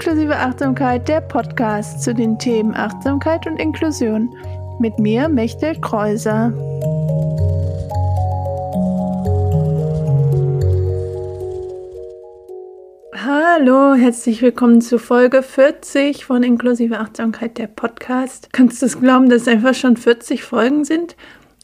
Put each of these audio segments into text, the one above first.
Inklusive Achtsamkeit, der Podcast zu den Themen Achtsamkeit und Inklusion. Mit mir, Mechtel Kreuser. Hallo, herzlich willkommen zu Folge 40 von Inklusive Achtsamkeit, der Podcast. Kannst du es glauben, dass es einfach schon 40 Folgen sind?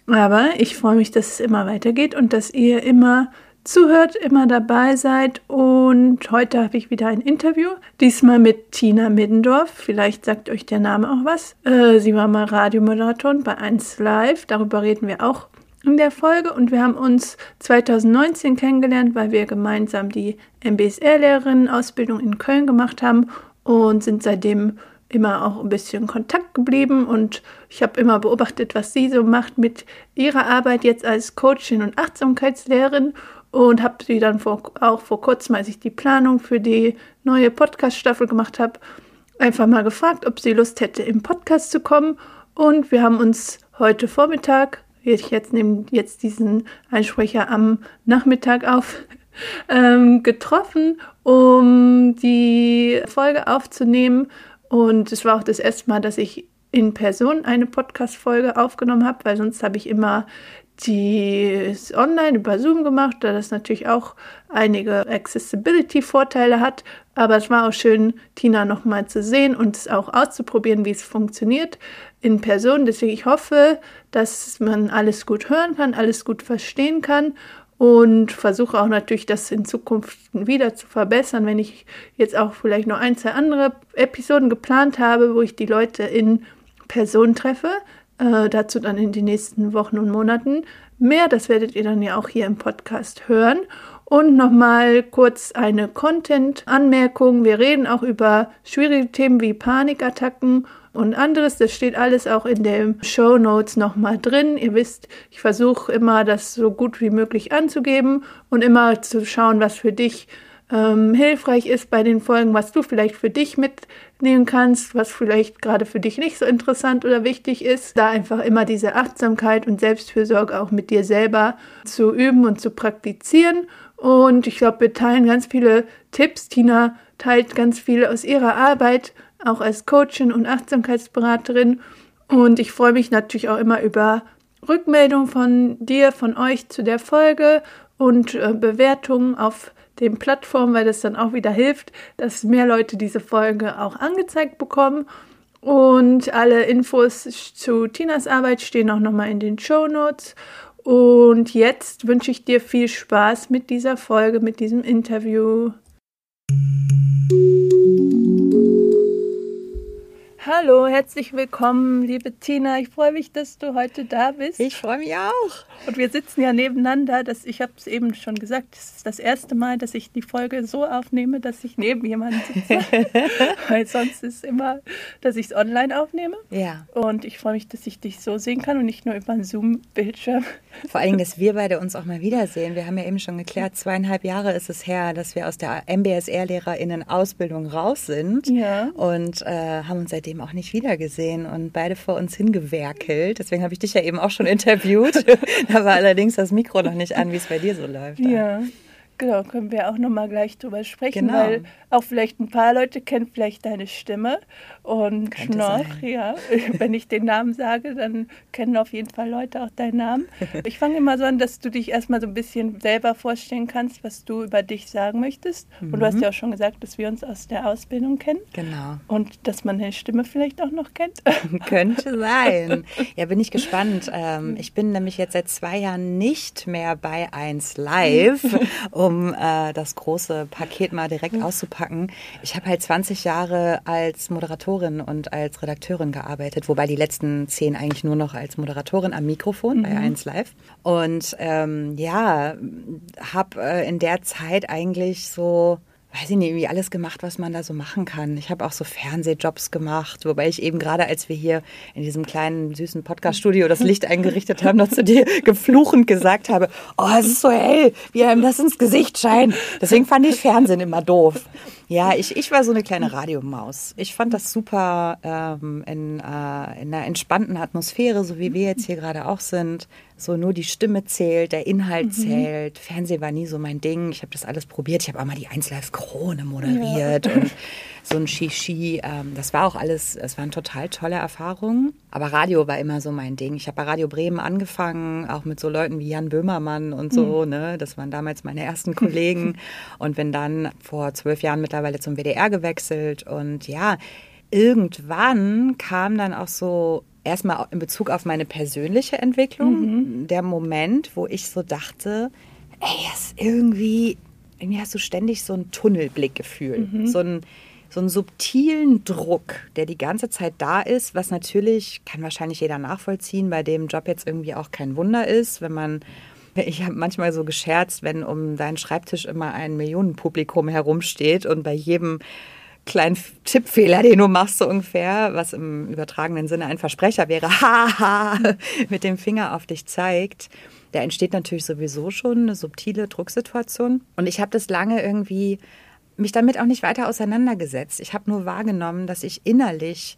Aber ich freue mich, dass es immer weitergeht und dass ihr immer zuhört, immer dabei seid. Und heute habe ich wieder ein Interview. Diesmal mit Tina Middendorf. Vielleicht sagt euch der Name auch was. Äh, sie war mal Radiomoderatorin bei 1 Live. Darüber reden wir auch in der Folge. Und wir haben uns 2019 kennengelernt, weil wir gemeinsam die MBSR-Lehrerinnen-Ausbildung in Köln gemacht haben und sind seitdem immer auch ein bisschen in Kontakt geblieben und ich habe immer beobachtet, was sie so macht mit ihrer Arbeit jetzt als Coachin und Achtsamkeitslehrerin und habe sie dann vor, auch vor kurzem, als ich die Planung für die neue Podcast-Staffel gemacht habe, einfach mal gefragt, ob sie Lust hätte, im Podcast zu kommen. Und wir haben uns heute Vormittag, ich jetzt nehme jetzt diesen Einsprecher am Nachmittag auf, ähm, getroffen, um die Folge aufzunehmen. Und es war auch das erste Mal, dass ich in Person eine Podcast-Folge aufgenommen habe, weil sonst habe ich immer die ist online über Zoom gemacht, da das natürlich auch einige Accessibility-Vorteile hat. Aber es war auch schön, Tina nochmal zu sehen und es auch auszuprobieren, wie es funktioniert in Person. Deswegen ich hoffe, dass man alles gut hören kann, alles gut verstehen kann und versuche auch natürlich, das in Zukunft wieder zu verbessern, wenn ich jetzt auch vielleicht noch ein, zwei andere Episoden geplant habe, wo ich die Leute in Person treffe äh, dazu dann in den nächsten Wochen und Monaten mehr. Das werdet ihr dann ja auch hier im Podcast hören. Und nochmal kurz eine Content-Anmerkung. Wir reden auch über schwierige Themen wie Panikattacken und anderes. Das steht alles auch in den Show Notes nochmal drin. Ihr wisst, ich versuche immer, das so gut wie möglich anzugeben und immer zu schauen, was für dich ähm, hilfreich ist bei den Folgen, was du vielleicht für dich mitnehmen kannst, was vielleicht gerade für dich nicht so interessant oder wichtig ist. Da einfach immer diese Achtsamkeit und Selbstfürsorge auch mit dir selber zu üben und zu praktizieren. Und ich glaube, wir teilen ganz viele Tipps. Tina teilt ganz viel aus ihrer Arbeit, auch als Coachin und Achtsamkeitsberaterin. Und ich freue mich natürlich auch immer über Rückmeldungen von dir, von euch zu der Folge und äh, Bewertungen auf den Plattformen, weil das dann auch wieder hilft, dass mehr Leute diese Folge auch angezeigt bekommen. Und alle Infos zu Tinas Arbeit stehen auch nochmal in den Show Notes. Und jetzt wünsche ich dir viel Spaß mit dieser Folge, mit diesem Interview. Hallo, herzlich willkommen, liebe Tina. Ich freue mich, dass du heute da bist. Ich freue mich auch. Und wir sitzen ja nebeneinander. Das, ich habe es eben schon gesagt, das ist das erste Mal, dass ich die Folge so aufnehme, dass ich neben jemandem sitze. Weil sonst ist es immer, dass ich es online aufnehme. Ja. Und ich freue mich, dass ich dich so sehen kann und nicht nur über einen Zoom-Bildschirm. Vor allem, dass wir beide uns auch mal wiedersehen. Wir haben ja eben schon geklärt, zweieinhalb Jahre ist es her, dass wir aus der MBSR-LehrerInnen-Ausbildung raus sind. Ja. Und äh, haben uns seitdem auch nicht wiedergesehen und beide vor uns hingewerkelt. Deswegen habe ich dich ja eben auch schon interviewt. da war allerdings das Mikro noch nicht an, wie es bei dir so läuft. Ja. Genau, können wir auch nochmal gleich drüber sprechen, Genau. weil auch vielleicht ein paar Leute kennen vielleicht deine Stimme und Könnte Schnorch, sein. ja. Wenn ich den Namen sage, dann kennen auf jeden Fall Leute auch deinen Namen. Ich fange immer so an, dass du dich erstmal so ein bisschen selber vorstellen kannst, was du über dich sagen möchtest. Und du hast ja auch schon gesagt, dass wir uns aus der Ausbildung kennen Genau. und dass man deine Stimme vielleicht auch noch kennt. Könnte sein. Ja, bin ich gespannt. Ähm, ich bin nämlich jetzt seit zwei Jahren nicht mehr bei 1 Live, um äh, das große Paket mal direkt auszupacken. Ich habe halt 20 Jahre als Moderatorin und als Redakteurin gearbeitet, wobei die letzten zehn eigentlich nur noch als Moderatorin am Mikrofon bei 1 Live. Und ähm, ja, habe äh, in der Zeit eigentlich so weiß ich nicht, irgendwie alles gemacht, was man da so machen kann. Ich habe auch so Fernsehjobs gemacht, wobei ich eben gerade, als wir hier in diesem kleinen, süßen Podcast-Studio das Licht eingerichtet haben, noch zu dir gefluchend gesagt habe, oh, es ist so hell, wie einem das ins Gesicht scheint. Deswegen fand ich Fernsehen immer doof. Ja, ich, ich war so eine kleine Radiomaus. Ich fand das super ähm, in, äh, in einer entspannten Atmosphäre, so wie wir jetzt hier gerade auch sind. So nur die Stimme zählt, der Inhalt mhm. zählt. Fernsehen war nie so mein Ding. Ich habe das alles probiert. Ich habe auch mal die 1 Live Krone moderiert ja. und so ein Shishi. Ähm, das war auch alles, es waren total tolle Erfahrungen. Aber Radio war immer so mein Ding. Ich habe bei Radio Bremen angefangen, auch mit so Leuten wie Jan Böhmermann und so. Mhm. Ne? Das waren damals meine ersten Kollegen. und bin dann vor zwölf Jahren mittlerweile zum WDR gewechselt. Und ja, irgendwann kam dann auch so erstmal in Bezug auf meine persönliche Entwicklung mhm. der Moment, wo ich so dachte, ey, ist irgendwie, irgendwie hast du ständig so ein Tunnelblickgefühl, mhm. so ein so einen subtilen Druck, der die ganze Zeit da ist, was natürlich, kann wahrscheinlich jeder nachvollziehen, bei dem Job jetzt irgendwie auch kein Wunder ist, wenn man ich habe manchmal so gescherzt, wenn um deinen Schreibtisch immer ein Millionenpublikum herumsteht und bei jedem kleinen Tippfehler, den du machst, so ungefähr, was im übertragenen Sinne ein Versprecher wäre, haha, mit dem Finger auf dich zeigt, da entsteht natürlich sowieso schon eine subtile Drucksituation. Und ich habe das lange irgendwie mich damit auch nicht weiter auseinandergesetzt. Ich habe nur wahrgenommen, dass ich innerlich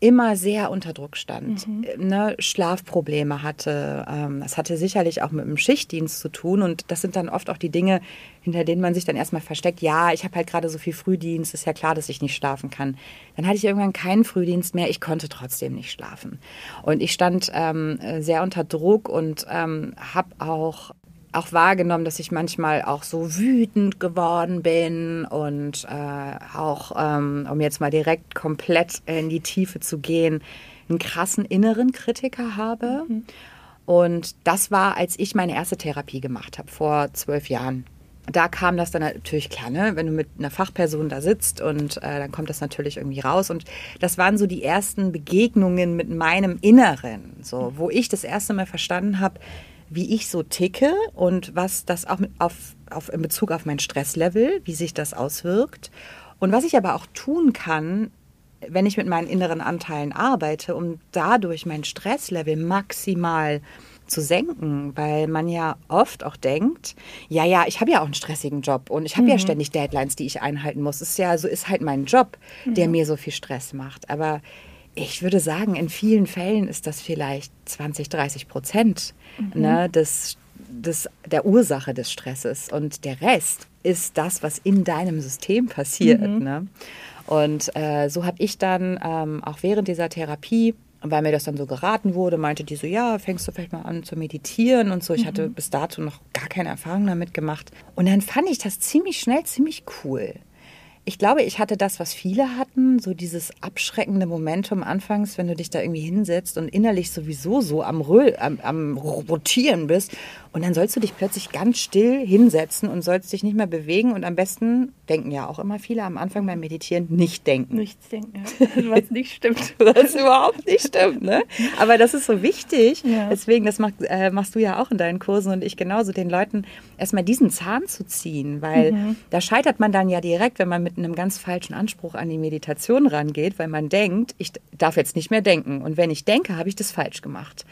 immer sehr unter Druck stand, mhm. ne, Schlafprobleme hatte. Ähm, das hatte sicherlich auch mit dem Schichtdienst zu tun und das sind dann oft auch die Dinge, hinter denen man sich dann erstmal versteckt. Ja, ich habe halt gerade so viel Frühdienst, ist ja klar, dass ich nicht schlafen kann. Dann hatte ich irgendwann keinen Frühdienst mehr, ich konnte trotzdem nicht schlafen. Und ich stand ähm, sehr unter Druck und ähm, habe auch auch wahrgenommen, dass ich manchmal auch so wütend geworden bin und äh, auch, ähm, um jetzt mal direkt komplett in die Tiefe zu gehen, einen krassen inneren Kritiker habe. Mhm. Und das war, als ich meine erste Therapie gemacht habe, vor zwölf Jahren. Da kam das dann natürlich klar, ne? wenn du mit einer Fachperson da sitzt und äh, dann kommt das natürlich irgendwie raus. Und das waren so die ersten Begegnungen mit meinem Inneren, so, wo ich das erste Mal verstanden habe, wie ich so ticke und was das auch auf, auf, in Bezug auf mein Stresslevel, wie sich das auswirkt. Und was ich aber auch tun kann, wenn ich mit meinen inneren Anteilen arbeite, um dadurch mein Stresslevel maximal zu senken, weil man ja oft auch denkt, ja, ja, ich habe ja auch einen stressigen Job und ich habe mhm. ja ständig Deadlines, die ich einhalten muss. Es ist ja so ist halt mein Job, der mhm. mir so viel Stress macht. Aber ich würde sagen, in vielen Fällen ist das vielleicht 20, 30 Prozent mhm. ne, des, des, der Ursache des Stresses. Und der Rest ist das, was in deinem System passiert. Mhm. Ne? Und äh, so habe ich dann ähm, auch während dieser Therapie weil mir das dann so geraten wurde, meinte die so, ja, fängst du vielleicht mal an zu meditieren und so. Ich mhm. hatte bis dato noch gar keine Erfahrung damit gemacht. Und dann fand ich das ziemlich schnell ziemlich cool. Ich glaube, ich hatte das, was viele hatten, so dieses abschreckende Momentum anfangs, wenn du dich da irgendwie hinsetzt und innerlich sowieso so am, Röll, am, am Rotieren bist und dann sollst du dich plötzlich ganz still hinsetzen und sollst dich nicht mehr bewegen und am besten, denken ja auch immer viele am Anfang beim Meditieren, nicht denken. Nichts denken, ja. was nicht stimmt. was überhaupt nicht stimmt, ne? Aber das ist so wichtig. Ja. Deswegen, das mach, äh, machst du ja auch in deinen Kursen und ich genauso, den Leuten erstmal diesen Zahn zu ziehen, weil mhm. da scheitert man dann ja direkt, wenn man mit einem ganz falschen Anspruch an die Meditation rangeht, weil man denkt, ich darf jetzt nicht mehr denken. Und wenn ich denke, habe ich das falsch gemacht.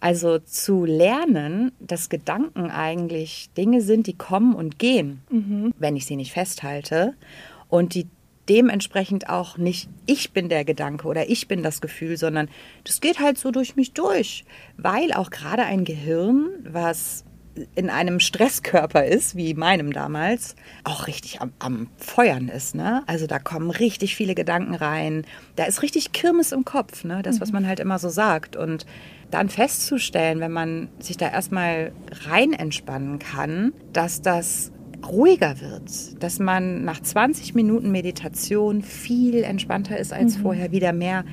Also zu lernen, dass Gedanken eigentlich Dinge sind, die kommen und gehen, mhm. wenn ich sie nicht festhalte und die dementsprechend auch nicht ich bin der Gedanke oder ich bin das Gefühl, sondern das geht halt so durch mich durch, weil auch gerade ein Gehirn, was in einem Stresskörper ist, wie meinem damals, auch richtig am, am, Feuern ist. Ne? Also da kommen richtig viele Gedanken rein. Da ist richtig Kirmes im Kopf, ne? das, was mhm. man halt immer so sagt. Und dann festzustellen, wenn man sich da erstmal rein entspannen kann, dass das ruhiger wird, dass man nach 20 Minuten Meditation viel entspannter ist als mhm. vorher, wieder mehr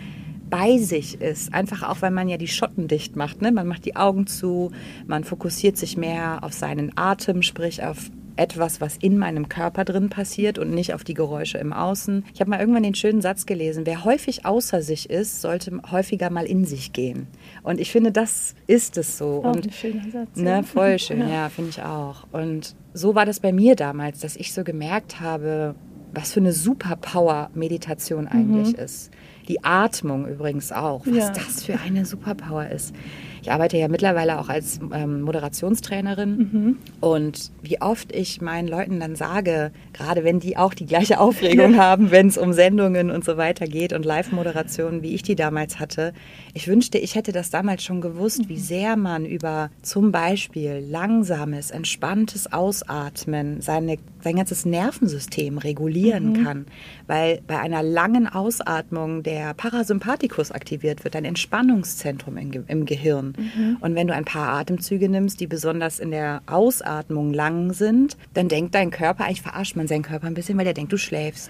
bei sich ist. Einfach auch, weil man ja die Schotten dicht macht. Ne? Man macht die Augen zu, man fokussiert sich mehr auf seinen Atem, sprich auf etwas, was in meinem Körper drin passiert und nicht auf die Geräusche im Außen. Ich habe mal irgendwann den schönen Satz gelesen, wer häufig außer sich ist, sollte häufiger mal in sich gehen. Und ich finde, das ist es so. Auch und, ein schöner Satz. Ne, voll schön, ja, ja finde ich auch. Und so war das bei mir damals, dass ich so gemerkt habe, was für eine Superpower Meditation eigentlich mhm. ist. Die Atmung übrigens auch, was ja. das für eine Superpower ist. ich arbeite ja mittlerweile auch als ähm, Moderationstrainerin mhm. und wie oft ich meinen Leuten dann sage, gerade wenn die auch die gleiche Aufregung haben, wenn es um Sendungen und so weiter geht und Live-Moderationen, wie ich die damals hatte, ich wünschte, ich hätte das damals schon gewusst, mhm. wie sehr man über zum Beispiel langsames, entspanntes Ausatmen seine, sein ganzes Nervensystem regulieren mhm. kann, weil bei einer langen Ausatmung der Parasympathikus aktiviert wird, ein Entspannungszentrum im, im Gehirn. Mhm. Und wenn du ein paar Atemzüge nimmst, die besonders in der Ausatmung lang sind, dann denkt dein Körper, eigentlich verarscht man seinen Körper ein bisschen, weil der denkt, du schläfst.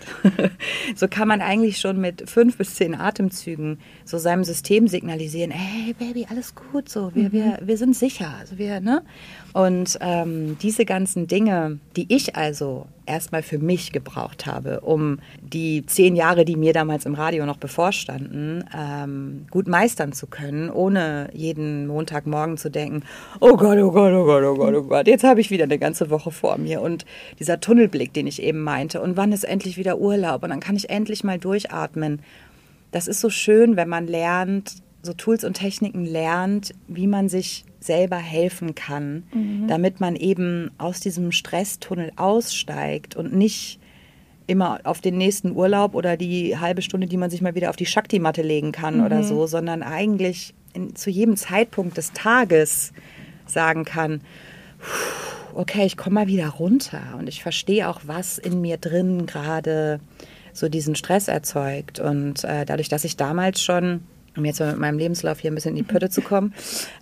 so kann man eigentlich schon mit fünf bis zehn Atemzügen so seinem System signalisieren, hey Baby, alles gut, so, wir, mhm. wir, wir sind sicher. Also wir, ne? Und ähm, diese ganzen Dinge, die ich also erstmal für mich gebraucht habe, um die zehn Jahre, die mir damals im Radio noch bevorstanden, ähm, gut meistern zu können, ohne jeden Montagmorgen zu denken, oh Gott, oh Gott, oh Gott, oh Gott, oh Gott, jetzt habe ich wieder eine ganze Woche vor mir und dieser Tunnelblick, den ich eben meinte und wann ist endlich wieder Urlaub und dann kann ich endlich mal durchatmen. Das ist so schön, wenn man lernt, so Tools und Techniken lernt, wie man sich selber helfen kann, mhm. damit man eben aus diesem Stresstunnel aussteigt und nicht immer auf den nächsten Urlaub oder die halbe Stunde, die man sich mal wieder auf die Shakti-Matte legen kann mhm. oder so, sondern eigentlich in, zu jedem Zeitpunkt des Tages sagen kann, okay, ich komme mal wieder runter und ich verstehe auch, was in mir drin gerade so diesen Stress erzeugt. Und äh, dadurch, dass ich damals schon um jetzt mal mit meinem Lebenslauf hier ein bisschen in die Pötte zu kommen,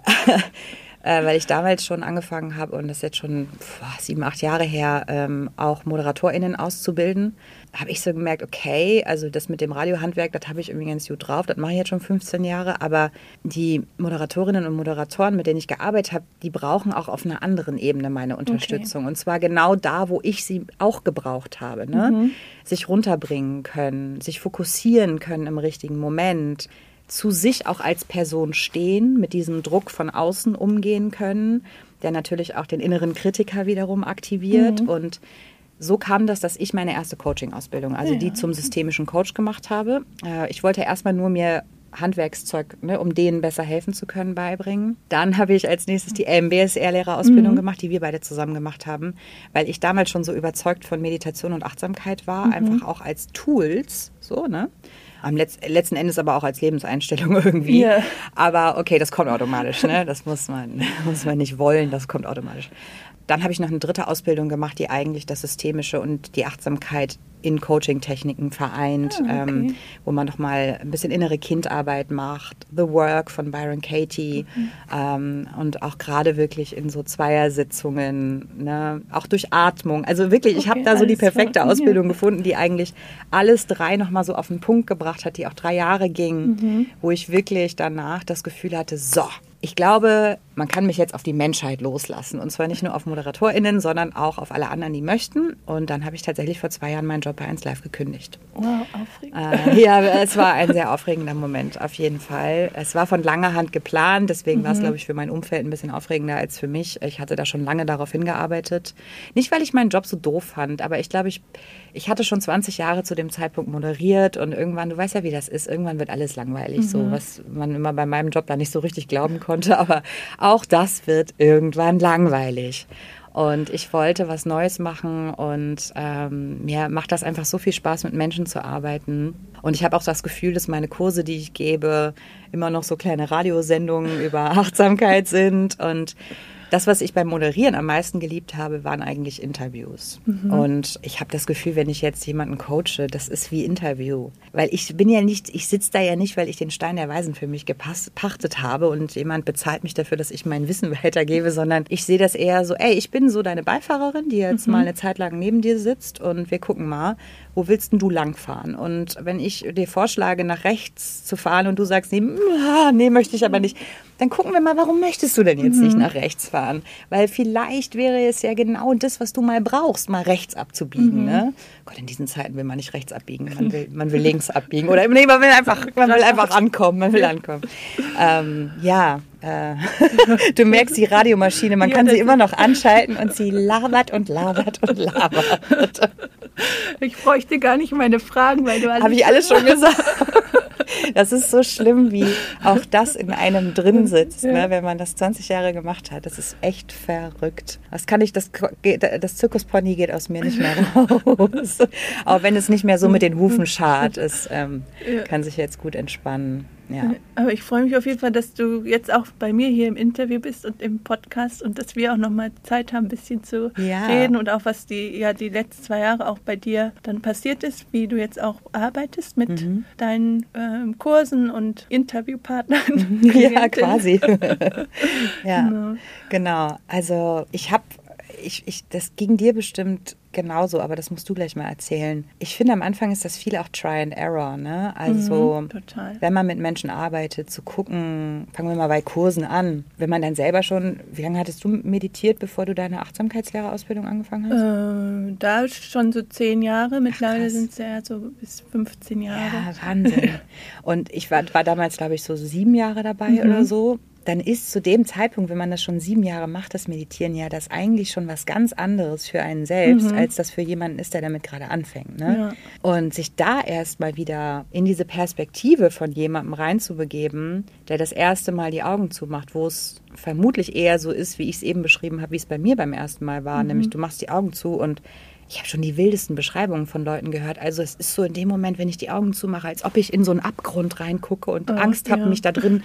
äh, weil ich damals schon angefangen habe und das ist jetzt schon boah, sieben, acht Jahre her, ähm, auch ModeratorInnen auszubilden, habe ich so gemerkt, okay, also das mit dem Radiohandwerk, das habe ich irgendwie ganz gut drauf, das mache ich jetzt schon 15 Jahre, aber die Moderatorinnen und Moderatoren, mit denen ich gearbeitet habe, die brauchen auch auf einer anderen Ebene meine Unterstützung. Okay. Und zwar genau da, wo ich sie auch gebraucht habe. Ne? Mhm. Sich runterbringen können, sich fokussieren können im richtigen Moment, zu sich auch als Person stehen, mit diesem Druck von außen umgehen können, der natürlich auch den inneren Kritiker wiederum aktiviert. Mhm. Und so kam das, dass ich meine erste Coaching-Ausbildung, also ja. die zum systemischen Coach gemacht habe. Äh, ich wollte erstmal nur mir Handwerkszeug, ne, um denen besser helfen zu können, beibringen. Dann habe ich als nächstes die MBSR-Lehrerausbildung mhm. gemacht, die wir beide zusammen gemacht haben, weil ich damals schon so überzeugt von Meditation und Achtsamkeit war, mhm. einfach auch als Tools, so, ne? Am Letz letzten Endes aber auch als Lebenseinstellung irgendwie. Yeah. Aber okay, das kommt automatisch. Ne? Das muss man, muss man nicht wollen, das kommt automatisch. Dann habe ich noch eine dritte Ausbildung gemacht, die eigentlich das Systemische und die Achtsamkeit in Coaching-Techniken vereint, ah, okay. ähm, wo man nochmal ein bisschen innere Kindarbeit macht. The Work von Byron Katie mhm. ähm, und auch gerade wirklich in so Zweiersitzungen, ne? auch durch Atmung. Also wirklich, okay, ich habe da so die perfekte klar. Ausbildung ja. gefunden, die eigentlich alles drei nochmal so auf den Punkt gebracht hat, die auch drei Jahre ging, mhm. wo ich wirklich danach das Gefühl hatte, so, ich glaube, man kann mich jetzt auf die Menschheit loslassen. Und zwar nicht nur auf ModeratorInnen, sondern auch auf alle anderen, die möchten. Und dann habe ich tatsächlich vor zwei Jahren meinen Job bei 1 Live gekündigt. Wow, aufregend. Äh, ja, es war ein sehr aufregender Moment, auf jeden Fall. Es war von langer Hand geplant, deswegen mhm. war es, mhm. glaube ich, für mein Umfeld ein bisschen aufregender als für mich. Ich hatte da schon lange darauf hingearbeitet. Nicht, weil ich meinen Job so doof fand, aber ich glaube, ich, ich hatte schon 20 Jahre zu dem Zeitpunkt moderiert und irgendwann, du weißt ja, wie das ist, irgendwann wird alles langweilig, mhm. so was man immer bei meinem Job da nicht so richtig glauben konnte. Aber auch das wird irgendwann langweilig. Und ich wollte was Neues machen und ähm, mir macht das einfach so viel Spaß, mit Menschen zu arbeiten. Und ich habe auch das Gefühl, dass meine Kurse, die ich gebe, immer noch so kleine Radiosendungen über Achtsamkeit sind. Und das, was ich beim Moderieren am meisten geliebt habe, waren eigentlich Interviews. Mhm. Und ich habe das Gefühl, wenn ich jetzt jemanden coache, das ist wie Interview. Weil ich bin ja nicht, ich sitze da ja nicht, weil ich den Stein der Weisen für mich gepachtet habe und jemand bezahlt mich dafür, dass ich mein Wissen weitergebe, sondern ich sehe das eher so, ey, ich bin so deine Beifahrerin, die jetzt mhm. mal eine Zeit lang neben dir sitzt und wir gucken mal, wo willst denn du langfahren? Und wenn ich dir vorschlage, nach rechts zu fahren und du sagst, nee, ah, nee, möchte ich aber nicht, dann gucken wir mal, warum möchtest du denn jetzt mhm. nicht nach rechts fahren? Weil vielleicht wäre es ja genau das, was du mal brauchst, mal rechts abzubiegen. Mhm. Ne? Gott, in diesen Zeiten will man nicht rechts abbiegen, man will, man will links abbiegen. Oder nee, man will einfach, man will einfach ankommen, man will ankommen. Ähm, ja, du merkst die Radiomaschine, man kann sie immer noch anschalten und sie labert und labert und labert. Ich bräuchte gar nicht meine Fragen, weil du alles. Habe ich alles schon gesagt. Das ist so schlimm, wie auch das in einem drin sitzt, ja. ne, wenn man das 20 Jahre gemacht hat. Das ist echt verrückt. Das kann ich, das, das Zirkuspony geht aus mir nicht mehr raus. Auch wenn es nicht mehr so mit den Hufen schart ist, ähm, ja. kann sich jetzt gut entspannen. Ja. Aber ich freue mich auf jeden Fall, dass du jetzt auch bei mir hier im Interview bist und im Podcast und dass wir auch nochmal Zeit haben, ein bisschen zu ja. reden und auch was die, ja, die letzten zwei Jahre auch bei dir dann passiert ist, wie du jetzt auch arbeitest mit mhm. deinen ähm, Kursen und Interviewpartnern. ja, quasi. ja, genau. genau. Also ich habe ich, ich, das ging dir bestimmt genauso, aber das musst du gleich mal erzählen. Ich finde, am Anfang ist das viel auch Try and Error. Ne? Also, mhm, wenn man mit Menschen arbeitet, zu gucken, fangen wir mal bei Kursen an. Wenn man dann selber schon, wie lange hattest du meditiert, bevor du deine Achtsamkeitslehrerausbildung angefangen hast? Äh, da schon so zehn Jahre. Mittlerweile sind es ja so bis 15 Jahre. Ja, Wahnsinn. Und ich war, war damals, glaube ich, so sieben Jahre dabei mhm. oder so dann ist zu dem Zeitpunkt, wenn man das schon sieben Jahre macht, das Meditieren, ja das eigentlich schon was ganz anderes für einen selbst, mhm. als das für jemanden ist, der damit gerade anfängt. Ne? Ja. Und sich da erstmal wieder in diese Perspektive von jemandem reinzubegeben, der das erste Mal die Augen zumacht, wo es vermutlich eher so ist, wie ich es eben beschrieben habe, wie es bei mir beim ersten Mal war, mhm. nämlich du machst die Augen zu und ich habe schon die wildesten Beschreibungen von Leuten gehört. Also es ist so in dem Moment, wenn ich die Augen zumache, als ob ich in so einen Abgrund reingucke und oh, Angst habe, ja. mich da drin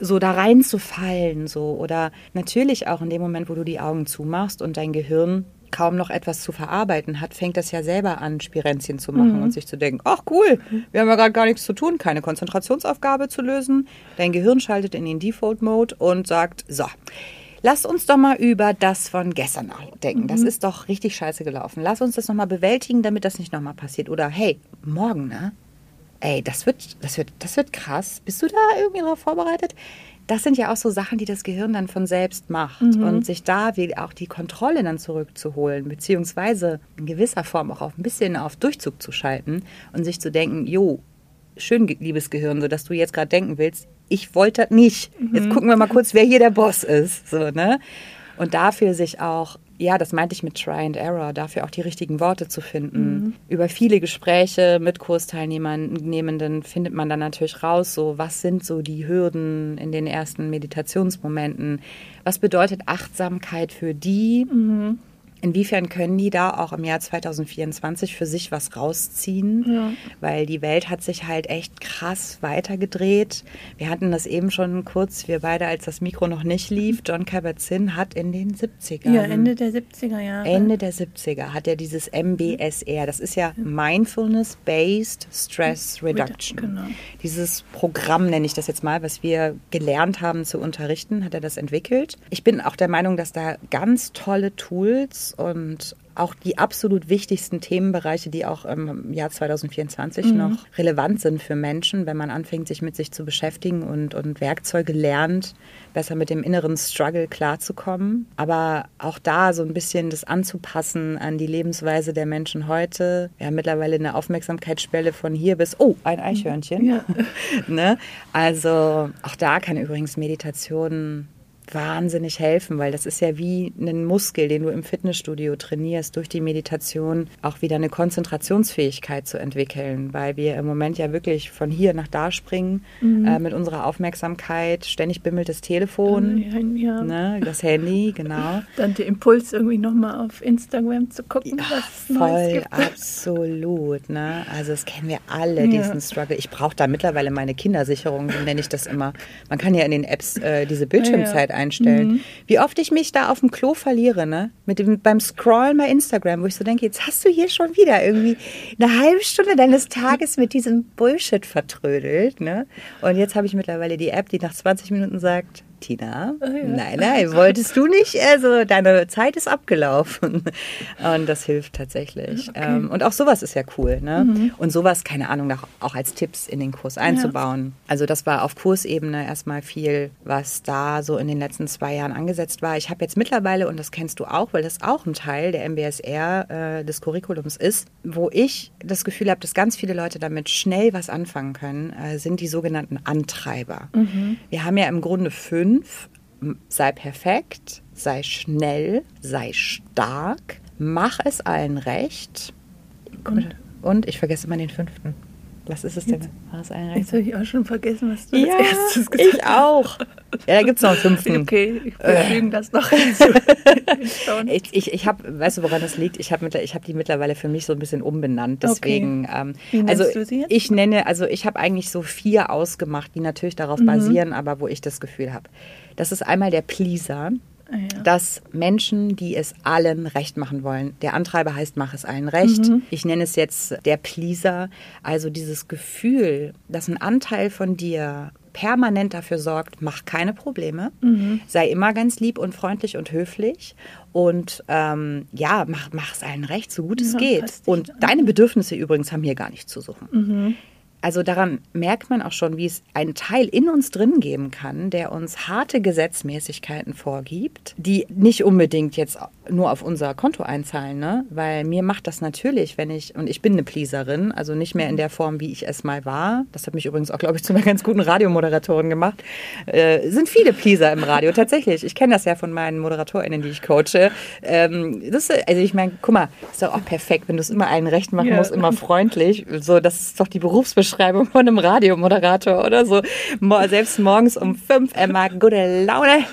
so da reinzufallen, so. Oder natürlich auch in dem Moment, wo du die Augen zumachst und dein Gehirn kaum noch etwas zu verarbeiten hat, fängt das ja selber an, Spirenzchen zu machen mhm. und sich zu denken, ach cool, wir haben ja gerade gar nichts zu tun, keine Konzentrationsaufgabe zu lösen. Dein Gehirn schaltet in den Default-Mode und sagt, so, Lass uns doch mal über das von gestern nachdenken. Mhm. Das ist doch richtig scheiße gelaufen. Lass uns das nochmal bewältigen, damit das nicht nochmal passiert. Oder hey, morgen, ne? Ey, das wird, das wird, das wird krass. Bist du da irgendwie darauf vorbereitet? Das sind ja auch so Sachen, die das Gehirn dann von selbst macht. Mhm. Und sich da auch die Kontrolle dann zurückzuholen, beziehungsweise in gewisser Form auch auf ein bisschen auf Durchzug zu schalten und sich zu denken, jo, schön, liebes Gehirn, so dass du jetzt gerade denken willst, ich wollte das nicht. Mhm. Jetzt gucken wir mal kurz, wer hier der Boss ist. So, ne? Und dafür sich auch ja, das meinte ich mit Try and Error, dafür auch die richtigen Worte zu finden. Mhm. Über viele Gespräche mit Kursteilnehmenden findet man dann natürlich raus, so was sind so die Hürden in den ersten Meditationsmomenten? Was bedeutet Achtsamkeit für die? Mhm. Inwiefern können die da auch im Jahr 2024 für sich was rausziehen? Ja. Weil die Welt hat sich halt echt krass weitergedreht. Wir hatten das eben schon kurz, wir beide, als das Mikro noch nicht lief. John Kabat-Zinn hat in den 70ern. Ja, Ende der 70er Jahre. Ende der 70er hat er dieses MBSR. Das ist ja Mindfulness-Based Stress Reduction. Genau. Dieses Programm nenne ich das jetzt mal, was wir gelernt haben zu unterrichten, hat er das entwickelt. Ich bin auch der Meinung, dass da ganz tolle Tools und auch die absolut wichtigsten Themenbereiche, die auch im Jahr 2024 mhm. noch relevant sind für Menschen, wenn man anfängt, sich mit sich zu beschäftigen und, und Werkzeuge lernt, besser mit dem inneren Struggle klarzukommen. Aber auch da so ein bisschen das anzupassen an die Lebensweise der Menschen heute. Wir haben mittlerweile eine Aufmerksamkeitssperre von hier bis, oh, ein Eichhörnchen. Ja. ne? Also auch da kann übrigens Meditation wahnsinnig helfen, weil das ist ja wie ein Muskel, den du im Fitnessstudio trainierst, durch die Meditation auch wieder eine Konzentrationsfähigkeit zu entwickeln, weil wir im Moment ja wirklich von hier nach da springen mhm. äh, mit unserer Aufmerksamkeit. Ständig bimmelt das Telefon, ja. ne, das Handy, genau. Dann der Impuls irgendwie nochmal auf Instagram zu gucken, ja, was voll, gibt. absolut. Ne? Also das kennen wir alle, ja. diesen Struggle. Ich brauche da mittlerweile meine Kindersicherung, so nenne ich das immer. Man kann ja in den Apps äh, diese Bildschirmzeit einstellen. Mhm. Wie oft ich mich da auf dem Klo verliere, ne? Mit dem, beim Scrollen bei Instagram, wo ich so denke, jetzt hast du hier schon wieder irgendwie eine halbe Stunde deines Tages mit diesem Bullshit vertrödelt, ne? Und jetzt habe ich mittlerweile die App, die nach 20 Minuten sagt, Tina. Oh ja. Nein, nein, wolltest du nicht? Also deine Zeit ist abgelaufen. Und das hilft tatsächlich. Okay. Ähm, und auch sowas ist ja cool. Ne? Mhm. Und sowas, keine Ahnung, auch als Tipps in den Kurs einzubauen. Ja. Also das war auf Kursebene erstmal viel, was da so in den letzten zwei Jahren angesetzt war. Ich habe jetzt mittlerweile, und das kennst du auch, weil das auch ein Teil der MBSR äh, des Curriculums ist, wo ich das Gefühl habe, dass ganz viele Leute damit schnell was anfangen können, äh, sind die sogenannten Antreiber. Mhm. Wir haben ja im Grunde fünf fünf, sei perfekt, sei schnell, sei stark, mach es allen recht. Und, und ich vergesse immer den fünften. Was ist es denn? War es ein Jetzt habe ich auch schon vergessen, was du ja, als erstes gesagt hast. Ich auch. Ja, da gibt es noch einen fünften. Okay, ich fügen äh. das noch ich ich, ich habe, weißt du, woran das liegt? Ich habe hab die mittlerweile für mich so ein bisschen umbenannt. Deswegen, okay. ähm, Wie also du sie jetzt? ich nenne, also ich habe eigentlich so vier ausgemacht, die natürlich darauf mhm. basieren, aber wo ich das Gefühl habe. Das ist einmal der Pleaser. Ja. dass Menschen, die es allen recht machen wollen, der Antreiber heißt, mach es allen recht. Mhm. Ich nenne es jetzt der Pleaser, also dieses Gefühl, dass ein Anteil von dir permanent dafür sorgt, mach keine Probleme, mhm. sei immer ganz lieb und freundlich und höflich und ähm, ja, mach, mach es allen recht, so gut es geht. Und deine Bedürfnisse übrigens haben hier gar nichts zu suchen. Mhm also daran merkt man auch schon, wie es einen Teil in uns drin geben kann, der uns harte Gesetzmäßigkeiten vorgibt, die nicht unbedingt jetzt nur auf unser Konto einzahlen, ne? Weil mir macht das natürlich, wenn ich, und ich bin eine Pleaserin, also nicht mehr in der Form, wie ich es mal war. Das hat mich übrigens auch, glaube ich, zu einer ganz guten Radiomoderatorin gemacht. Äh, sind viele Pleaser im Radio, tatsächlich. Ich kenne das ja von meinen ModeratorInnen, die ich coache. Ähm, das, also ich meine, guck mal, ist doch auch perfekt, wenn du es immer allen recht machen ja. musst, immer freundlich. So, das ist doch die Berufsbeschreibung Beschreibung von einem Radiomoderator oder so. Selbst morgens um fünf, Emma, gute Laune.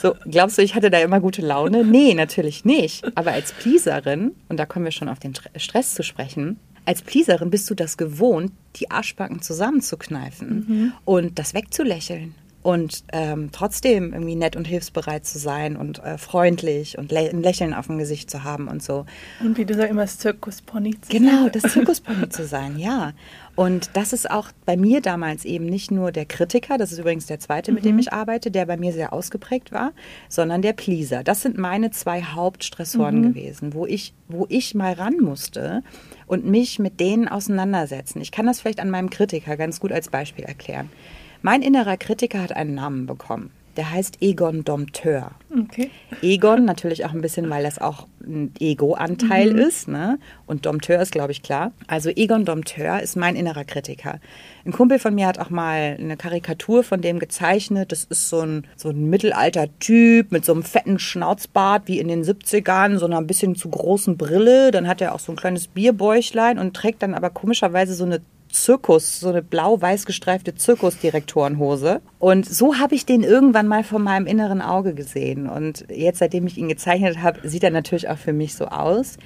So, glaubst du, ich hatte da immer gute Laune? Nee, natürlich nicht. Aber als Pleaserin, und da kommen wir schon auf den Stress zu sprechen, als Pleaserin bist du das gewohnt, die Arschbacken zusammenzukneifen mhm. und das wegzulächeln und ähm, trotzdem irgendwie nett und hilfsbereit zu sein und äh, freundlich und lä ein Lächeln auf dem Gesicht zu haben und so. Und wie du sagst, immer das Zirkuspony zu genau, sein. Genau, das Zirkuspony zu sein, ja. Und das ist auch bei mir damals eben nicht nur der Kritiker, das ist übrigens der zweite, mit mhm. dem ich arbeite, der bei mir sehr ausgeprägt war, sondern der Pleaser. Das sind meine zwei Hauptstressoren mhm. gewesen, wo ich, wo ich mal ran musste und mich mit denen auseinandersetzen. Ich kann das vielleicht an meinem Kritiker ganz gut als Beispiel erklären. Mein innerer Kritiker hat einen Namen bekommen. Der heißt Egon Dompteur. Okay. Egon natürlich auch ein bisschen, weil das auch ein Ego-Anteil mhm. ist. Ne? Und Dompteur ist, glaube ich, klar. Also Egon Dompteur ist mein innerer Kritiker. Ein Kumpel von mir hat auch mal eine Karikatur von dem gezeichnet. Das ist so ein, so ein mittelalter Typ mit so einem fetten Schnauzbart wie in den 70ern, so einer ein bisschen zu großen Brille. Dann hat er auch so ein kleines Bierbäuchlein und trägt dann aber komischerweise so eine Zirkus, so eine blau-weiß gestreifte Zirkusdirektorenhose. Und so habe ich den irgendwann mal vor meinem inneren Auge gesehen. Und jetzt, seitdem ich ihn gezeichnet habe, sieht er natürlich auch für mich so aus.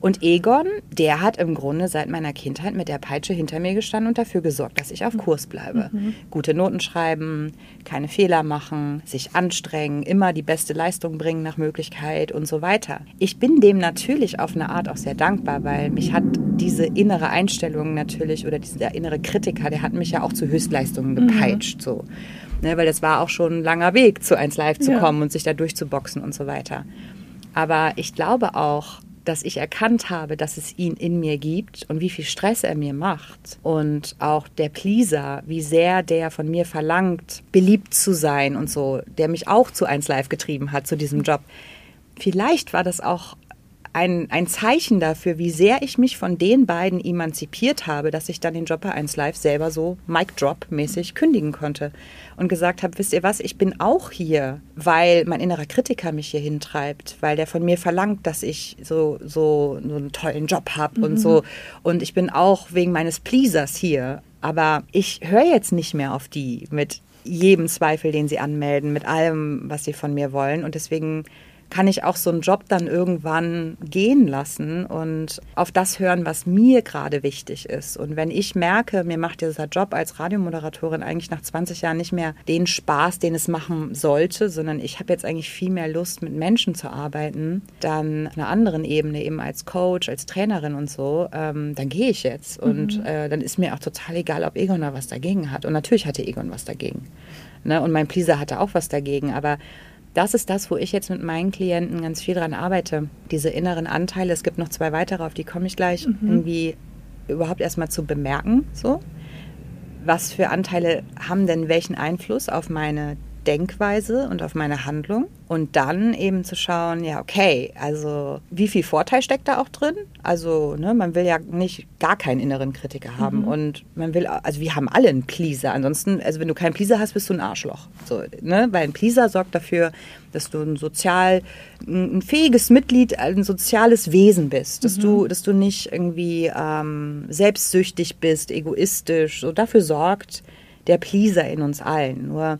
Und Egon, der hat im Grunde seit meiner Kindheit mit der Peitsche hinter mir gestanden und dafür gesorgt, dass ich auf Kurs bleibe. Mhm. Gute Noten schreiben, keine Fehler machen, sich anstrengen, immer die beste Leistung bringen nach Möglichkeit und so weiter. Ich bin dem natürlich auf eine Art auch sehr dankbar, weil mich hat diese innere Einstellung natürlich oder dieser innere Kritiker, der hat mich ja auch zu Höchstleistungen mhm. gepeitscht. Mhm. So. Ne, weil das war auch schon ein langer Weg, zu 1 Live zu ja. kommen und sich da durchzuboxen und so weiter. Aber ich glaube auch, dass ich erkannt habe, dass es ihn in mir gibt und wie viel Stress er mir macht. Und auch der Pleaser, wie sehr der von mir verlangt, beliebt zu sein und so, der mich auch zu 1 Live getrieben hat, zu diesem Job. Vielleicht war das auch ein, ein Zeichen dafür, wie sehr ich mich von den beiden emanzipiert habe, dass ich dann den Job bei 1 Live selber so Mic Drop mäßig kündigen konnte und gesagt habe, wisst ihr was, ich bin auch hier, weil mein innerer Kritiker mich hier hintreibt, weil der von mir verlangt, dass ich so, so, so einen tollen Job habe mhm. und so. Und ich bin auch wegen meines Pleasers hier. Aber ich höre jetzt nicht mehr auf die mit jedem Zweifel, den sie anmelden, mit allem, was sie von mir wollen. Und deswegen kann ich auch so einen Job dann irgendwann gehen lassen und auf das hören, was mir gerade wichtig ist. Und wenn ich merke, mir macht dieser Job als Radiomoderatorin eigentlich nach 20 Jahren nicht mehr den Spaß, den es machen sollte, sondern ich habe jetzt eigentlich viel mehr Lust, mit Menschen zu arbeiten, dann auf einer anderen Ebene, eben als Coach, als Trainerin und so, ähm, dann gehe ich jetzt. Mhm. Und äh, dann ist mir auch total egal, ob Egon da was dagegen hat. Und natürlich hatte Egon was dagegen. Ne? Und mein Pleaser hatte auch was dagegen. Aber das ist das, wo ich jetzt mit meinen Klienten ganz viel dran arbeite. Diese inneren Anteile, es gibt noch zwei weitere, auf die komme ich gleich, mhm. irgendwie überhaupt erstmal zu bemerken, so. Was für Anteile haben denn welchen Einfluss auf meine Denkweise und auf meine Handlung und dann eben zu schauen, ja, okay, also wie viel Vorteil steckt da auch drin? Also, ne, man will ja nicht gar keinen inneren Kritiker haben mhm. und man will, also wir haben alle einen Pleaser. Ansonsten, also wenn du keinen Pleaser hast, bist du ein Arschloch. So, ne? Weil ein Pleaser sorgt dafür, dass du ein sozial, ein fähiges Mitglied, ein soziales Wesen bist, dass mhm. du, dass du nicht irgendwie ähm, selbstsüchtig bist, egoistisch. So dafür sorgt der Pleaser in uns allen. Nur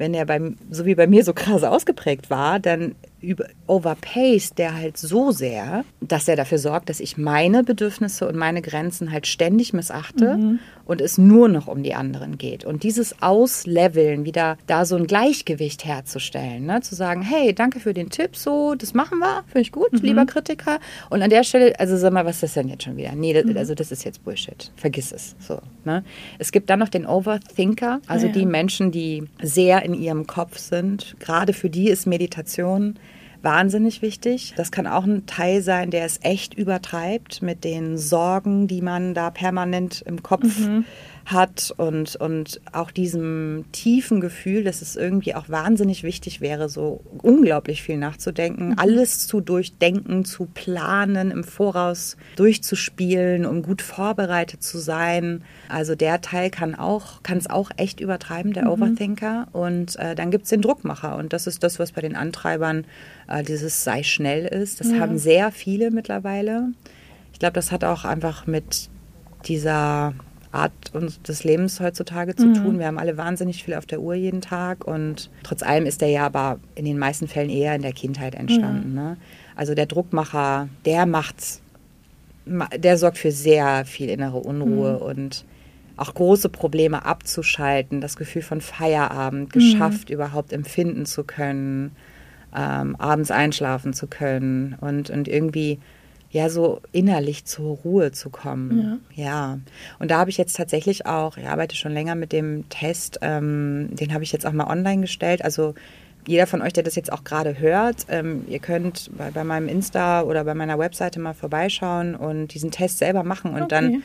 wenn er beim, so wie bei mir so krass ausgeprägt war, dann über, overpaced der halt so sehr, dass er dafür sorgt, dass ich meine Bedürfnisse und meine Grenzen halt ständig missachte mhm. und es nur noch um die anderen geht. Und dieses Ausleveln, wieder da so ein Gleichgewicht herzustellen, ne? zu sagen, hey, danke für den Tipp, so, das machen wir, finde ich gut, mhm. lieber Kritiker. Und an der Stelle, also sag mal, was ist das denn jetzt schon wieder? Nee, das, mhm. also das ist jetzt Bullshit. Vergiss es. So, ne? Es gibt dann noch den Overthinker, also ja, ja. die Menschen, die sehr in ihrem Kopf sind. Gerade für die ist Meditation wahnsinnig wichtig. Das kann auch ein Teil sein, der es echt übertreibt mit den Sorgen, die man da permanent im Kopf mhm hat und, und auch diesem tiefen Gefühl, dass es irgendwie auch wahnsinnig wichtig wäre, so unglaublich viel nachzudenken, mhm. alles zu durchdenken, zu planen, im Voraus durchzuspielen, um gut vorbereitet zu sein. Also der Teil kann auch, kann es auch echt übertreiben, der mhm. Overthinker. Und äh, dann gibt es den Druckmacher. Und das ist das, was bei den Antreibern äh, dieses sei schnell ist. Das ja. haben sehr viele mittlerweile. Ich glaube, das hat auch einfach mit dieser Art des Lebens heutzutage zu mhm. tun. Wir haben alle wahnsinnig viel auf der Uhr jeden Tag und trotz allem ist der ja aber in den meisten Fällen eher in der Kindheit entstanden. Mhm. Ne? Also der Druckmacher, der macht's, der sorgt für sehr viel innere Unruhe mhm. und auch große Probleme abzuschalten, das Gefühl von Feierabend mhm. geschafft überhaupt empfinden zu können, ähm, abends einschlafen zu können und, und irgendwie ja so innerlich zur Ruhe zu kommen. Ja. ja. Und da habe ich jetzt tatsächlich auch, ich arbeite schon länger mit dem Test, ähm, den habe ich jetzt auch mal online gestellt. Also jeder von euch, der das jetzt auch gerade hört, ähm, ihr könnt bei, bei, meinem Insta oder bei meiner Webseite mal vorbeischauen und diesen Test selber machen und okay. dann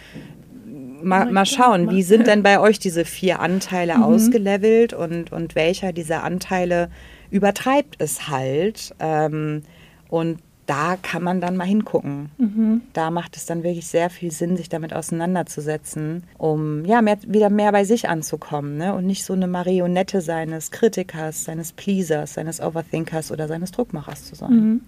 mal, mal schauen, wie sind denn bei euch diese vier Anteile mhm. ausgelevelt und, und welcher dieser Anteile übertreibt es halt. Ähm, und da kann man dann mal hingucken. Mhm. Da macht es dann wirklich sehr viel Sinn, sich damit auseinanderzusetzen, um ja mehr, wieder mehr bei sich anzukommen ne? und nicht so eine Marionette seines Kritikers, seines Pleasers, seines Overthinkers oder seines Druckmachers zu sein. Mhm.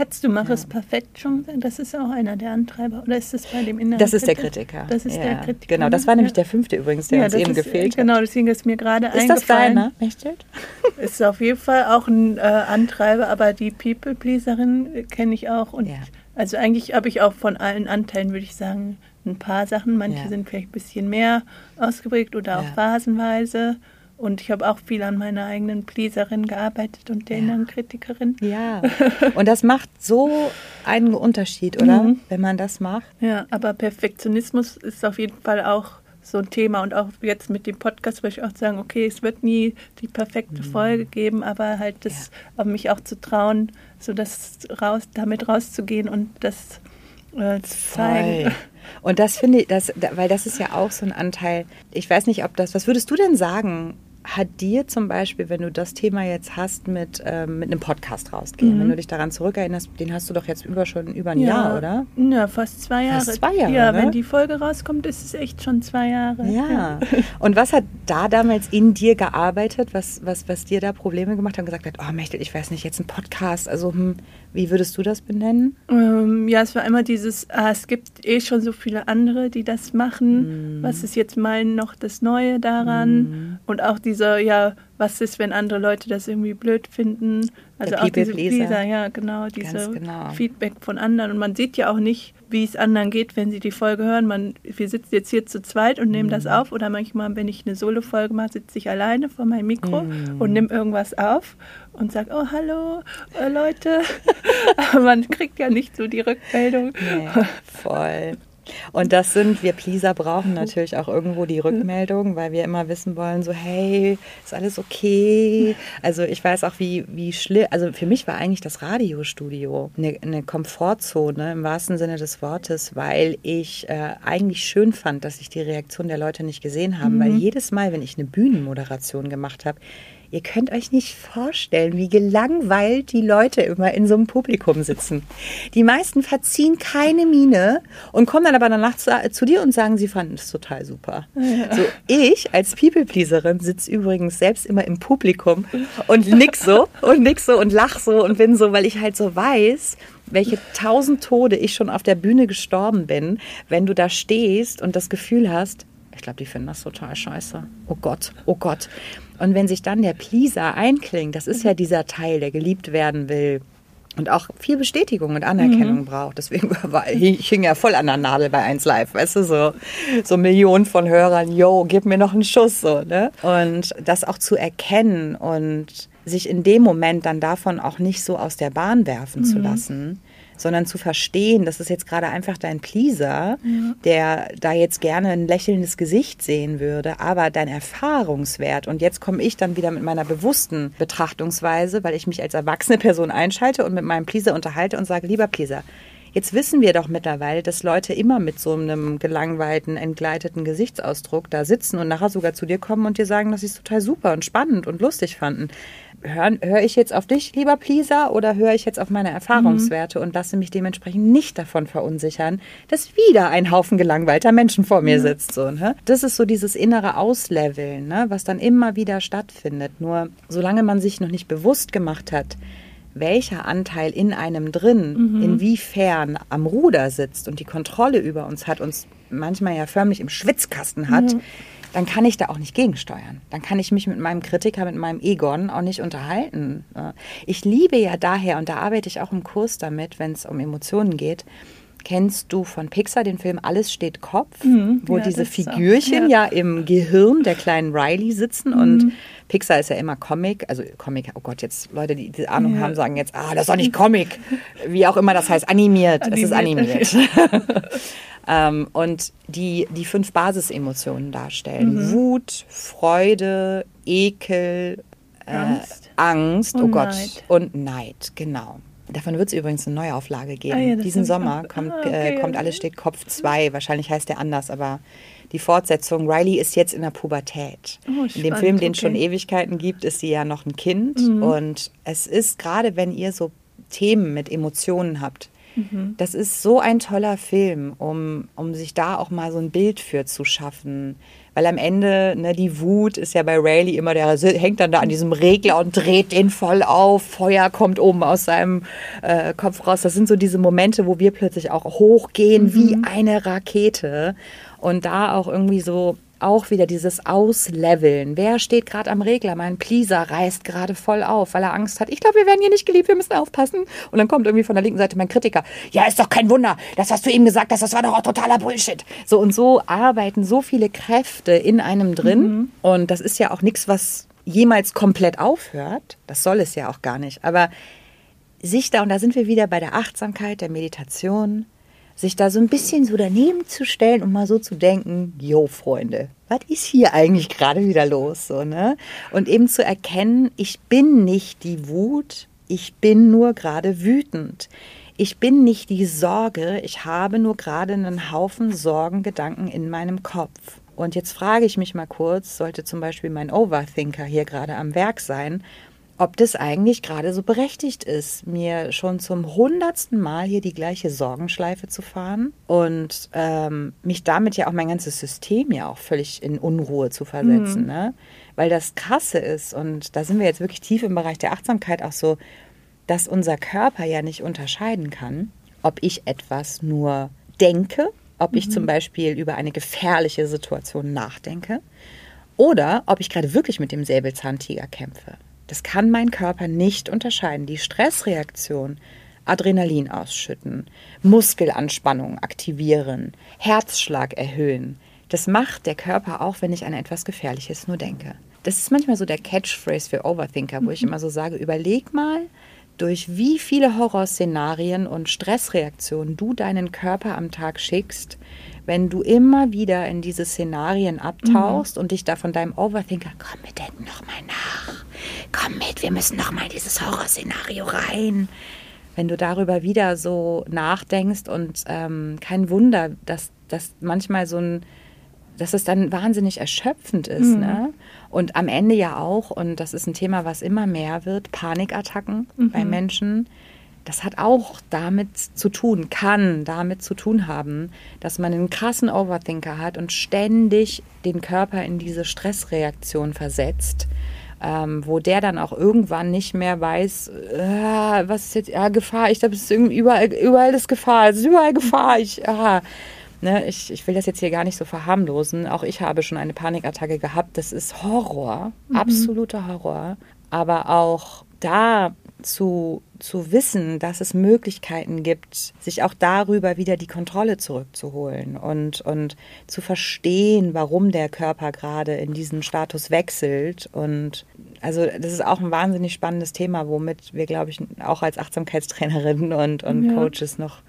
Hättest du Mach es perfekt schon gesagt? Das ist auch einer der Antreiber. Oder ist es bei dem inneren Das ist der Kritiker. Das ist ja. der Kritiker. Genau, das war nämlich der fünfte übrigens, der ja, uns eben ist, gefehlt Genau, deswegen ist mir gerade eingefallen. Ist das deiner, Mechthild? Ist auf jeden Fall auch ein äh, Antreiber, aber die People-Pleaserin kenne ich auch. Und ja. Also eigentlich habe ich auch von allen Anteilen, würde ich sagen, ein paar Sachen. Manche sind vielleicht ein bisschen mehr ausgeprägt oder auch phasenweise. Und ich habe auch viel an meiner eigenen Pleaserin gearbeitet und der ja. inneren Kritikerin. Ja. Und das macht so einen Unterschied, oder? Mhm. Wenn man das macht. Ja, aber Perfektionismus ist auf jeden Fall auch so ein Thema. Und auch jetzt mit dem Podcast würde ich auch sagen, okay, es wird nie die perfekte mhm. Folge geben, aber halt das, ja. mich auch zu trauen, so das raus, damit rauszugehen und das äh, zu zeigen. Und das finde ich, das, weil das ist ja auch so ein Anteil. Ich weiß nicht, ob das, was würdest du denn sagen? Hat dir zum Beispiel, wenn du das Thema jetzt hast, mit, ähm, mit einem Podcast rausgehen, mhm. wenn du dich daran zurückerinnerst, den hast du doch jetzt über schon über ein ja, Jahr, oder? Ja, fast zwei Jahre. Fast zwei Jahre. Ja, ne? wenn die Folge rauskommt, ist es echt schon zwei Jahre. Ja. ja. Und was hat da damals in dir gearbeitet, was, was, was dir da Probleme gemacht hat und gesagt hat, oh Mechtel, ich weiß nicht, jetzt ein Podcast, also hm, wie würdest du das benennen? Ähm, ja, es war immer dieses, ah, es gibt eh schon so viele andere, die das machen. Mm. Was ist jetzt mal noch das Neue daran? Mm. Und auch dieser, ja, was ist, wenn andere Leute das irgendwie blöd finden? Also Der auch diese Pleaser, ja, genau, diese genau. Feedback von anderen. Und man sieht ja auch nicht, wie es anderen geht, wenn sie die Folge hören. Man, wir sitzen jetzt hier zu zweit und nehmen mm. das auf. Oder manchmal, wenn ich eine Solo-Folge mache, sitze ich alleine vor meinem Mikro mm. und nehme irgendwas auf und sage, oh, hallo, äh, Leute. Aber man kriegt ja nicht so die Rückmeldung. Nee, voll. Und das sind, wir Pleaser brauchen natürlich auch irgendwo die Rückmeldung, weil wir immer wissen wollen, so, hey, ist alles okay? Also ich weiß auch, wie, wie schlimm, also für mich war eigentlich das Radiostudio eine, eine Komfortzone im wahrsten Sinne des Wortes, weil ich äh, eigentlich schön fand, dass ich die Reaktion der Leute nicht gesehen habe, mhm. weil jedes Mal, wenn ich eine Bühnenmoderation gemacht habe, Ihr könnt euch nicht vorstellen, wie gelangweilt die Leute immer in so einem Publikum sitzen. Die meisten verziehen keine Miene und kommen dann aber danach zu, zu dir und sagen, sie fanden es total super. Ja. So, ich als People-Pleaserin sitze übrigens selbst immer im Publikum und nick so und nick so und lach so und bin so, weil ich halt so weiß, welche tausend Tode ich schon auf der Bühne gestorben bin, wenn du da stehst und das Gefühl hast, ich glaube, die finden das total scheiße. Oh Gott, oh Gott. Und wenn sich dann der Pleaser einklingt, das ist ja dieser Teil, der geliebt werden will und auch viel Bestätigung und Anerkennung mhm. braucht. Deswegen war ich hing ja voll an der Nadel bei 1 Live, weißt du, so, so Millionen von Hörern, yo, gib mir noch einen Schuss, so, ne? Und das auch zu erkennen und sich in dem Moment dann davon auch nicht so aus der Bahn werfen mhm. zu lassen, sondern zu verstehen, das ist jetzt gerade einfach dein Pleaser, ja. der da jetzt gerne ein lächelndes Gesicht sehen würde, aber dein Erfahrungswert. Und jetzt komme ich dann wieder mit meiner bewussten Betrachtungsweise, weil ich mich als erwachsene Person einschalte und mit meinem Pleaser unterhalte und sage, lieber Pleaser, Jetzt wissen wir doch mittlerweile, dass Leute immer mit so einem gelangweilten, entgleiteten Gesichtsausdruck da sitzen und nachher sogar zu dir kommen und dir sagen, dass sie es total super und spannend und lustig fanden höre hör ich jetzt auf dich, lieber Pleaser, oder höre ich jetzt auf meine Erfahrungswerte mhm. und lasse mich dementsprechend nicht davon verunsichern, dass wieder ein Haufen gelangweilter Menschen vor mir mhm. sitzt. So, ne? Das ist so dieses innere Ausleveln, ne? was dann immer wieder stattfindet. Nur solange man sich noch nicht bewusst gemacht hat, welcher Anteil in einem drin, mhm. inwiefern am Ruder sitzt und die Kontrolle über uns hat, uns manchmal ja förmlich im Schwitzkasten hat, mhm dann kann ich da auch nicht gegensteuern. Dann kann ich mich mit meinem Kritiker, mit meinem Egon auch nicht unterhalten. Ich liebe ja daher, und da arbeite ich auch im Kurs damit, wenn es um Emotionen geht, Kennst du von Pixar den Film Alles steht Kopf, mhm, wo ja, diese Figürchen ja. ja. im Gehirn der kleinen Riley sitzen mhm. und Pixar ist ja immer Comic, also Comic, oh Gott, jetzt Leute, die diese Ahnung ja. haben, sagen jetzt, ah, das ist doch nicht Comic, wie auch immer das heißt, animiert, animiert. es ist animiert. ähm, und die die fünf Basisemotionen darstellen. Mhm. Wut, Freude, Ekel, äh, Angst, Angst oh Gott, Neid. und Neid, genau. Davon wird es übrigens eine Neuauflage geben. Ah, ja, Diesen Sommer kommt, ah, okay, äh, kommt Alles steht Kopf 2. Wahrscheinlich heißt der anders, aber die Fortsetzung. Riley ist jetzt in der Pubertät. Oh, in dem Film, den es schon Ewigkeiten gibt, ist sie ja noch ein Kind. Mhm. Und es ist gerade, wenn ihr so Themen mit Emotionen habt, mhm. das ist so ein toller Film, um, um sich da auch mal so ein Bild für zu schaffen weil am Ende, ne, die Wut ist ja bei Rayleigh immer, der hängt dann da an diesem Regler und dreht den voll auf. Feuer kommt oben aus seinem äh, Kopf raus. Das sind so diese Momente, wo wir plötzlich auch hochgehen mhm. wie eine Rakete. Und da auch irgendwie so auch wieder dieses Ausleveln. Wer steht gerade am Regler? Mein Pleaser reißt gerade voll auf, weil er Angst hat. Ich glaube, wir werden hier nicht geliebt, wir müssen aufpassen. Und dann kommt irgendwie von der linken Seite mein Kritiker. Ja, ist doch kein Wunder. Das, was du eben gesagt hast, das war doch auch totaler Bullshit. So und so arbeiten so viele Kräfte in einem drin. Mhm. Und das ist ja auch nichts, was jemals komplett aufhört. Das soll es ja auch gar nicht. Aber sich da, und da sind wir wieder bei der Achtsamkeit, der Meditation, sich da so ein bisschen so daneben zu stellen und mal so zu denken, jo Freunde, was ist hier eigentlich gerade wieder los? So, ne? Und eben zu erkennen, ich bin nicht die Wut, ich bin nur gerade wütend. Ich bin nicht die Sorge, ich habe nur gerade einen Haufen Sorgengedanken in meinem Kopf. Und jetzt frage ich mich mal kurz, sollte zum Beispiel mein Overthinker hier gerade am Werk sein ob das eigentlich gerade so berechtigt ist, mir schon zum hundertsten Mal hier die gleiche Sorgenschleife zu fahren und ähm, mich damit ja auch mein ganzes System ja auch völlig in Unruhe zu versetzen. Mhm. Ne? Weil das Krasse ist, und da sind wir jetzt wirklich tief im Bereich der Achtsamkeit auch so, dass unser Körper ja nicht unterscheiden kann, ob ich etwas nur denke, ob ich mhm. zum Beispiel über eine gefährliche Situation nachdenke oder ob ich gerade wirklich mit dem Säbelzahntiger kämpfe. Das kann mein Körper nicht unterscheiden. Die Stressreaktion, Adrenalin ausschütten, Muskelanspannung aktivieren, Herzschlag erhöhen, das macht der Körper auch, wenn ich an etwas Gefährliches nur denke. Das ist manchmal so der Catchphrase für Overthinker, wo mhm. ich immer so sage, überleg mal, durch wie viele Horrorszenarien und Stressreaktionen du deinen Körper am Tag schickst, wenn du immer wieder in diese Szenarien abtauchst mhm. und dich da von deinem Overthinker, komm, wir denken nochmal nach komm mit, wir müssen noch mal in dieses Horrorszenario rein. Wenn du darüber wieder so nachdenkst und ähm, kein Wunder, dass, dass manchmal so ein, dass es dann wahnsinnig erschöpfend ist. Mhm. Ne? Und am Ende ja auch, und das ist ein Thema, was immer mehr wird, Panikattacken mhm. bei Menschen. Das hat auch damit zu tun, kann damit zu tun haben, dass man einen krassen Overthinker hat und ständig den Körper in diese Stressreaktion versetzt ähm, wo der dann auch irgendwann nicht mehr weiß, äh, was ist jetzt ja, Gefahr, ich glaube, es ist überall, überall ist Gefahr, es ist überall Gefahr, ich, ah. Ne, ich, ich will das jetzt hier gar nicht so verharmlosen. Auch ich habe schon eine Panikattacke gehabt. Das ist Horror, mhm. absoluter Horror. Aber auch da zu, zu wissen, dass es Möglichkeiten gibt, sich auch darüber wieder die Kontrolle zurückzuholen und, und zu verstehen, warum der Körper gerade in diesen Status wechselt. Und also das ist auch ein wahnsinnig spannendes Thema, womit wir, glaube ich, auch als Achtsamkeitstrainerinnen und, und ja. Coaches noch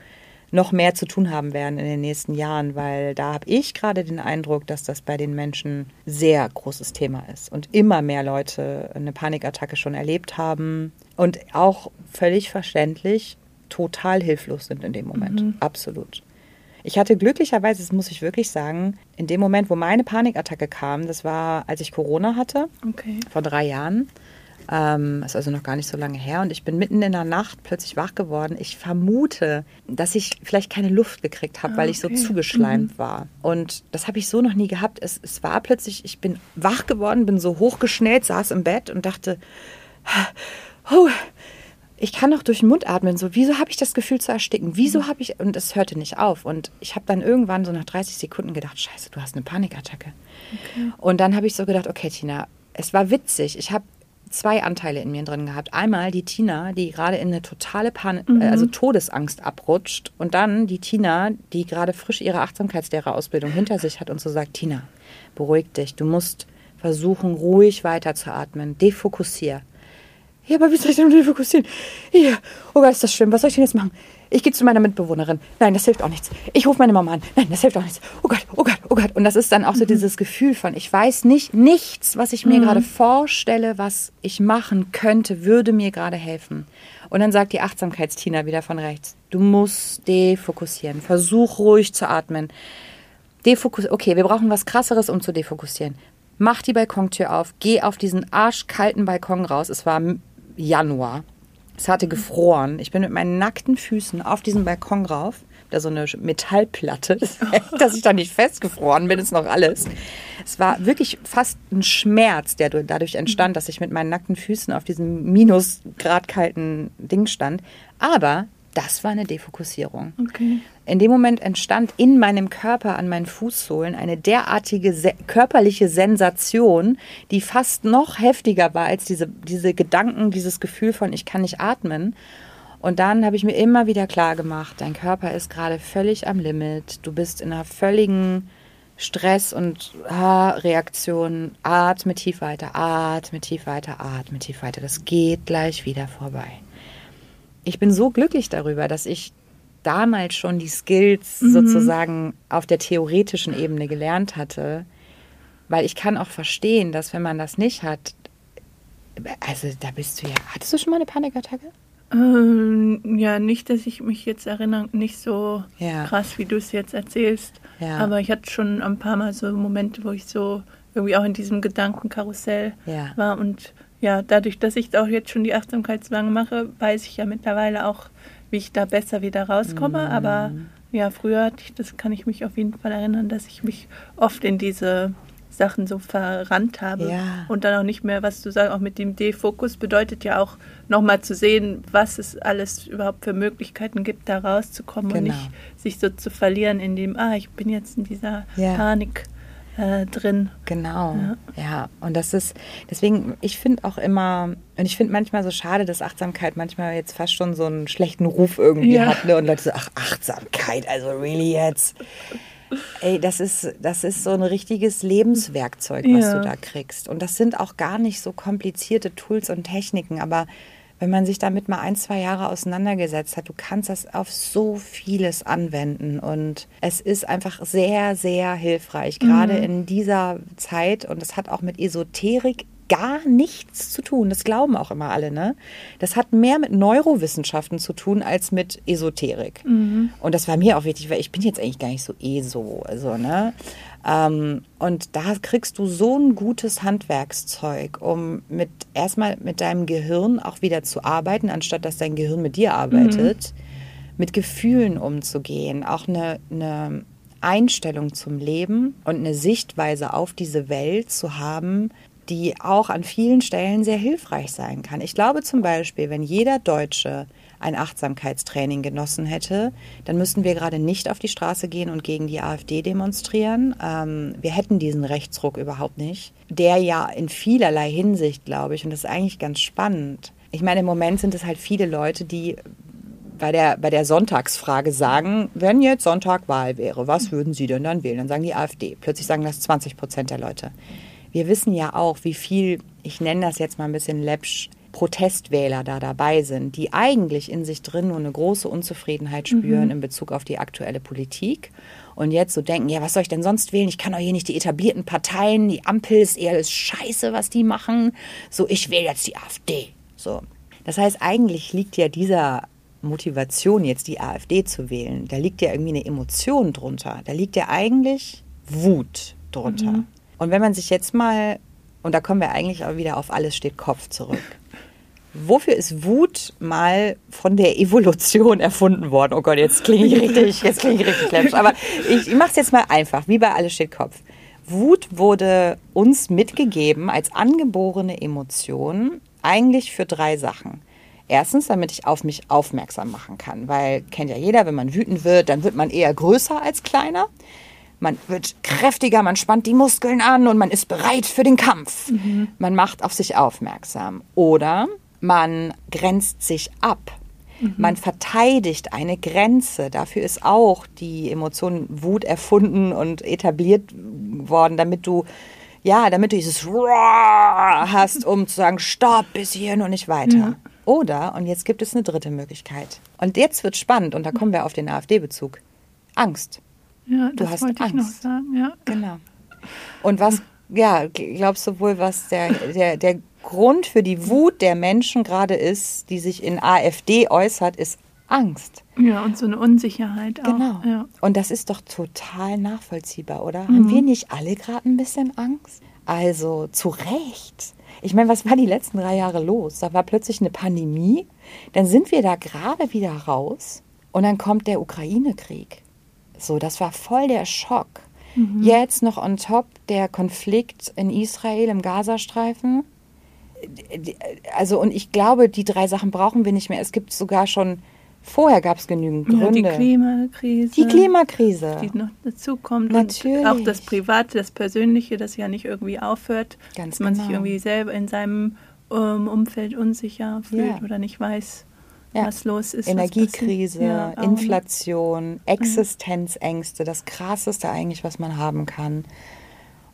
noch mehr zu tun haben werden in den nächsten Jahren, weil da habe ich gerade den Eindruck, dass das bei den Menschen sehr großes Thema ist und immer mehr Leute eine Panikattacke schon erlebt haben und auch völlig verständlich total hilflos sind in dem Moment. Mhm. Absolut. Ich hatte glücklicherweise, das muss ich wirklich sagen, in dem Moment, wo meine Panikattacke kam, das war, als ich Corona hatte, okay. vor drei Jahren, ähm, ist also noch gar nicht so lange her. Und ich bin mitten in der Nacht plötzlich wach geworden. Ich vermute, dass ich vielleicht keine Luft gekriegt habe, ah, weil ich so zugeschleimt mhm. war. Und das habe ich so noch nie gehabt. Es, es war plötzlich, ich bin wach geworden, bin so hochgeschnellt, saß im Bett und dachte, oh, ich kann doch durch den Mund atmen. So, wieso habe ich das Gefühl zu ersticken? Wieso mhm. habe ich. Und es hörte nicht auf. Und ich habe dann irgendwann so nach 30 Sekunden gedacht: Scheiße, du hast eine Panikattacke. Okay. Und dann habe ich so gedacht: Okay, Tina, es war witzig. Ich habe zwei Anteile in mir drin gehabt. Einmal die Tina, die gerade in eine totale Pan mhm. also Todesangst abrutscht. Und dann die Tina, die gerade frisch ihre Achtsamkeitslehrerausbildung hinter sich hat und so sagt, Tina, beruhig dich. Du musst versuchen, ruhig weiterzuatmen. Defokussier. Ja, aber wie soll ich denn defokussieren? Ja, oh Gott, ist das schlimm. Was soll ich denn jetzt machen? Ich gehe zu meiner Mitbewohnerin. Nein, das hilft auch nichts. Ich rufe meine Mama an. Nein, das hilft auch nichts. Oh Gott, oh Gott, oh Gott. Und das ist dann auch so mhm. dieses Gefühl von, ich weiß nicht, nichts, was ich mir mhm. gerade vorstelle, was ich machen könnte, würde mir gerade helfen. Und dann sagt die Achtsamkeitstina wieder von rechts, du musst defokussieren. Versuch ruhig zu atmen. Defokus okay, wir brauchen was krasseres, um zu defokussieren. Mach die Balkontür auf, geh auf diesen arschkalten Balkon raus. Es war Januar. Es hatte gefroren. Ich bin mit meinen nackten Füßen auf diesen Balkon rauf. Da so eine Metallplatte, dass ich da nicht festgefroren bin, ist noch alles. Es war wirklich fast ein Schmerz, der dadurch entstand, dass ich mit meinen nackten Füßen auf diesem minusgrad kalten Ding stand. Aber das war eine Defokussierung. Okay. In dem Moment entstand in meinem Körper an meinen Fußsohlen eine derartige se körperliche Sensation, die fast noch heftiger war als diese, diese Gedanken, dieses Gefühl von ich kann nicht atmen. Und dann habe ich mir immer wieder klar gemacht, dein Körper ist gerade völlig am Limit. Du bist in einer völligen Stress- und ah, Reaktion. Atme tief weiter, atme tief weiter, atme tief weiter. Das geht gleich wieder vorbei ich bin so glücklich darüber, dass ich damals schon die Skills mhm. sozusagen auf der theoretischen Ebene gelernt hatte, weil ich kann auch verstehen, dass wenn man das nicht hat, also da bist du ja, hattest du schon mal eine Panikattacke? Ähm, ja, nicht, dass ich mich jetzt erinnere, nicht so ja. krass, wie du es jetzt erzählst. Ja. Aber ich hatte schon ein paar Mal so Momente, wo ich so irgendwie auch in diesem Gedankenkarussell ja. war und ja, dadurch, dass ich auch jetzt schon die Achtsamkeitswange mache, weiß ich ja mittlerweile auch, wie ich da besser wieder rauskomme. Mhm. Aber ja, früher hatte ich, das kann ich mich auf jeden Fall erinnern, dass ich mich oft in diese Sachen so verrannt habe ja. und dann auch nicht mehr, was du sagst, auch mit dem Defokus bedeutet ja auch nochmal zu sehen, was es alles überhaupt für Möglichkeiten gibt, da rauszukommen genau. und nicht sich so zu verlieren in dem, ah, ich bin jetzt in dieser ja. Panik äh, drin. Genau, ja. ja. Und das ist, deswegen, ich finde auch immer, und ich finde manchmal so schade, dass Achtsamkeit manchmal jetzt fast schon so einen schlechten Ruf irgendwie ja. hat. Ne? Und Leute so, ach, Achtsamkeit, also really jetzt. Ey, das ist, das ist so ein richtiges Lebenswerkzeug, was ja. du da kriegst. Und das sind auch gar nicht so komplizierte Tools und Techniken, aber wenn man sich damit mal ein, zwei Jahre auseinandergesetzt hat, du kannst das auf so vieles anwenden und es ist einfach sehr, sehr hilfreich, gerade mhm. in dieser Zeit und es hat auch mit Esoterik gar nichts zu tun. Das glauben auch immer alle, ne? Das hat mehr mit Neurowissenschaften zu tun als mit Esoterik. Mhm. Und das war mir auch wichtig, weil ich bin jetzt eigentlich gar nicht so ESO, also, ne? Ähm, und da kriegst du so ein gutes Handwerkszeug, um mit erstmal mit deinem Gehirn auch wieder zu arbeiten, anstatt dass dein Gehirn mit dir arbeitet, mhm. mit Gefühlen umzugehen, auch eine, eine Einstellung zum Leben und eine Sichtweise auf diese Welt zu haben, die auch an vielen Stellen sehr hilfreich sein kann. Ich glaube zum Beispiel, wenn jeder Deutsche ein Achtsamkeitstraining genossen hätte, dann müssten wir gerade nicht auf die Straße gehen und gegen die AfD demonstrieren. Ähm, wir hätten diesen Rechtsruck überhaupt nicht, der ja in vielerlei Hinsicht, glaube ich, und das ist eigentlich ganz spannend. Ich meine, im Moment sind es halt viele Leute, die bei der, bei der Sonntagsfrage sagen, wenn jetzt Sonntag Wahl wäre, was würden Sie denn dann wählen? Dann sagen die AfD. Plötzlich sagen das 20 Prozent der Leute. Wir wissen ja auch, wie viel, ich nenne das jetzt mal ein bisschen läppsch, Protestwähler da dabei sind, die eigentlich in sich drin nur eine große Unzufriedenheit spüren mhm. in Bezug auf die aktuelle Politik und jetzt so denken, ja, was soll ich denn sonst wählen? Ich kann doch hier nicht die etablierten Parteien, die Ampel ist eher das Scheiße, was die machen. So, ich wähle jetzt die AfD. So. Das heißt, eigentlich liegt ja dieser Motivation, jetzt die AfD zu wählen, da liegt ja irgendwie eine Emotion drunter. Da liegt ja eigentlich Wut drunter. Mhm. Und wenn man sich jetzt mal, und da kommen wir eigentlich auch wieder auf alles steht Kopf zurück. Wofür ist Wut mal von der Evolution erfunden worden? Oh Gott, jetzt klinge ich richtig, jetzt klinge ich richtig läppisch. Aber ich, ich mache es jetzt mal einfach, wie bei Alles steht Kopf. Wut wurde uns mitgegeben als angeborene Emotion eigentlich für drei Sachen. Erstens, damit ich auf mich aufmerksam machen kann, weil kennt ja jeder, wenn man wütend wird, dann wird man eher größer als kleiner man wird kräftiger, man spannt die Muskeln an und man ist bereit für den Kampf. Mhm. Man macht auf sich aufmerksam. Oder man grenzt sich ab. Mhm. Man verteidigt eine Grenze. Dafür ist auch die Emotion Wut erfunden und etabliert worden, damit du ja, damit du dieses hast, um zu sagen, stopp, bis hierhin und nicht weiter. Ja. Oder, und jetzt gibt es eine dritte Möglichkeit. Und jetzt wird spannend, und da kommen wir auf den AfD-Bezug. Angst. Ja, du hast wollte Angst. ich noch sagen, ja. Genau. Und was, ja, glaubst du wohl, was der, der, der Grund für die Wut der Menschen gerade ist, die sich in AfD äußert, ist Angst. Ja, und so eine Unsicherheit auch. Genau. Ja. Und das ist doch total nachvollziehbar, oder? Mhm. Haben wir nicht alle gerade ein bisschen Angst? Also zu Recht. Ich meine, was war die letzten drei Jahre los? Da war plötzlich eine Pandemie, dann sind wir da gerade wieder raus und dann kommt der Ukraine-Krieg. So, das war voll der Schock. Mhm. Jetzt noch on top der Konflikt in Israel im Gazastreifen. Also, und ich glaube, die drei Sachen brauchen wir nicht mehr. Es gibt sogar schon, vorher gab es genügend Gründe. Ja, die Klimakrise. Die Klimakrise. Die noch dazu kommt. Natürlich. Und auch das Private, das Persönliche, das ja nicht irgendwie aufhört. Ganz dass man genau. sich irgendwie selber in seinem um, Umfeld unsicher fühlt ja. oder nicht weiß, ja. was los ist. Energiekrise, ja, Inflation, Existenzängste, das Krasseste eigentlich, was man haben kann.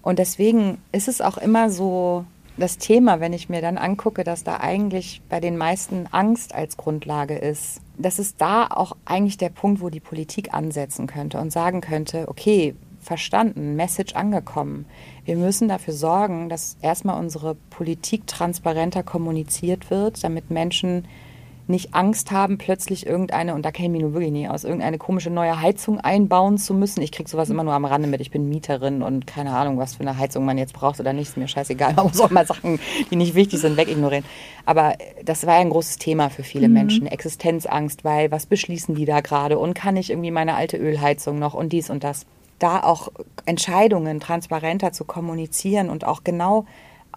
Und deswegen ist es auch immer so das Thema, wenn ich mir dann angucke, dass da eigentlich bei den meisten Angst als Grundlage ist. Das ist da auch eigentlich der Punkt, wo die Politik ansetzen könnte und sagen könnte, okay, verstanden, Message angekommen. Wir müssen dafür sorgen, dass erstmal unsere Politik transparenter kommuniziert wird, damit Menschen nicht Angst haben, plötzlich irgendeine, und da kenne ich mich nur wirklich nie aus, irgendeine komische neue Heizung einbauen zu müssen. Ich kriege sowas immer nur am Rande mit. Ich bin Mieterin und keine Ahnung, was für eine Heizung man jetzt braucht oder nicht. Ist mir scheißegal. Man muss auch mal Sachen, die nicht wichtig sind, wegignorieren. Aber das war ja ein großes Thema für viele mhm. Menschen. Existenzangst, weil was beschließen die da gerade? Und kann ich irgendwie meine alte Ölheizung noch und dies und das? Da auch Entscheidungen transparenter zu kommunizieren und auch genau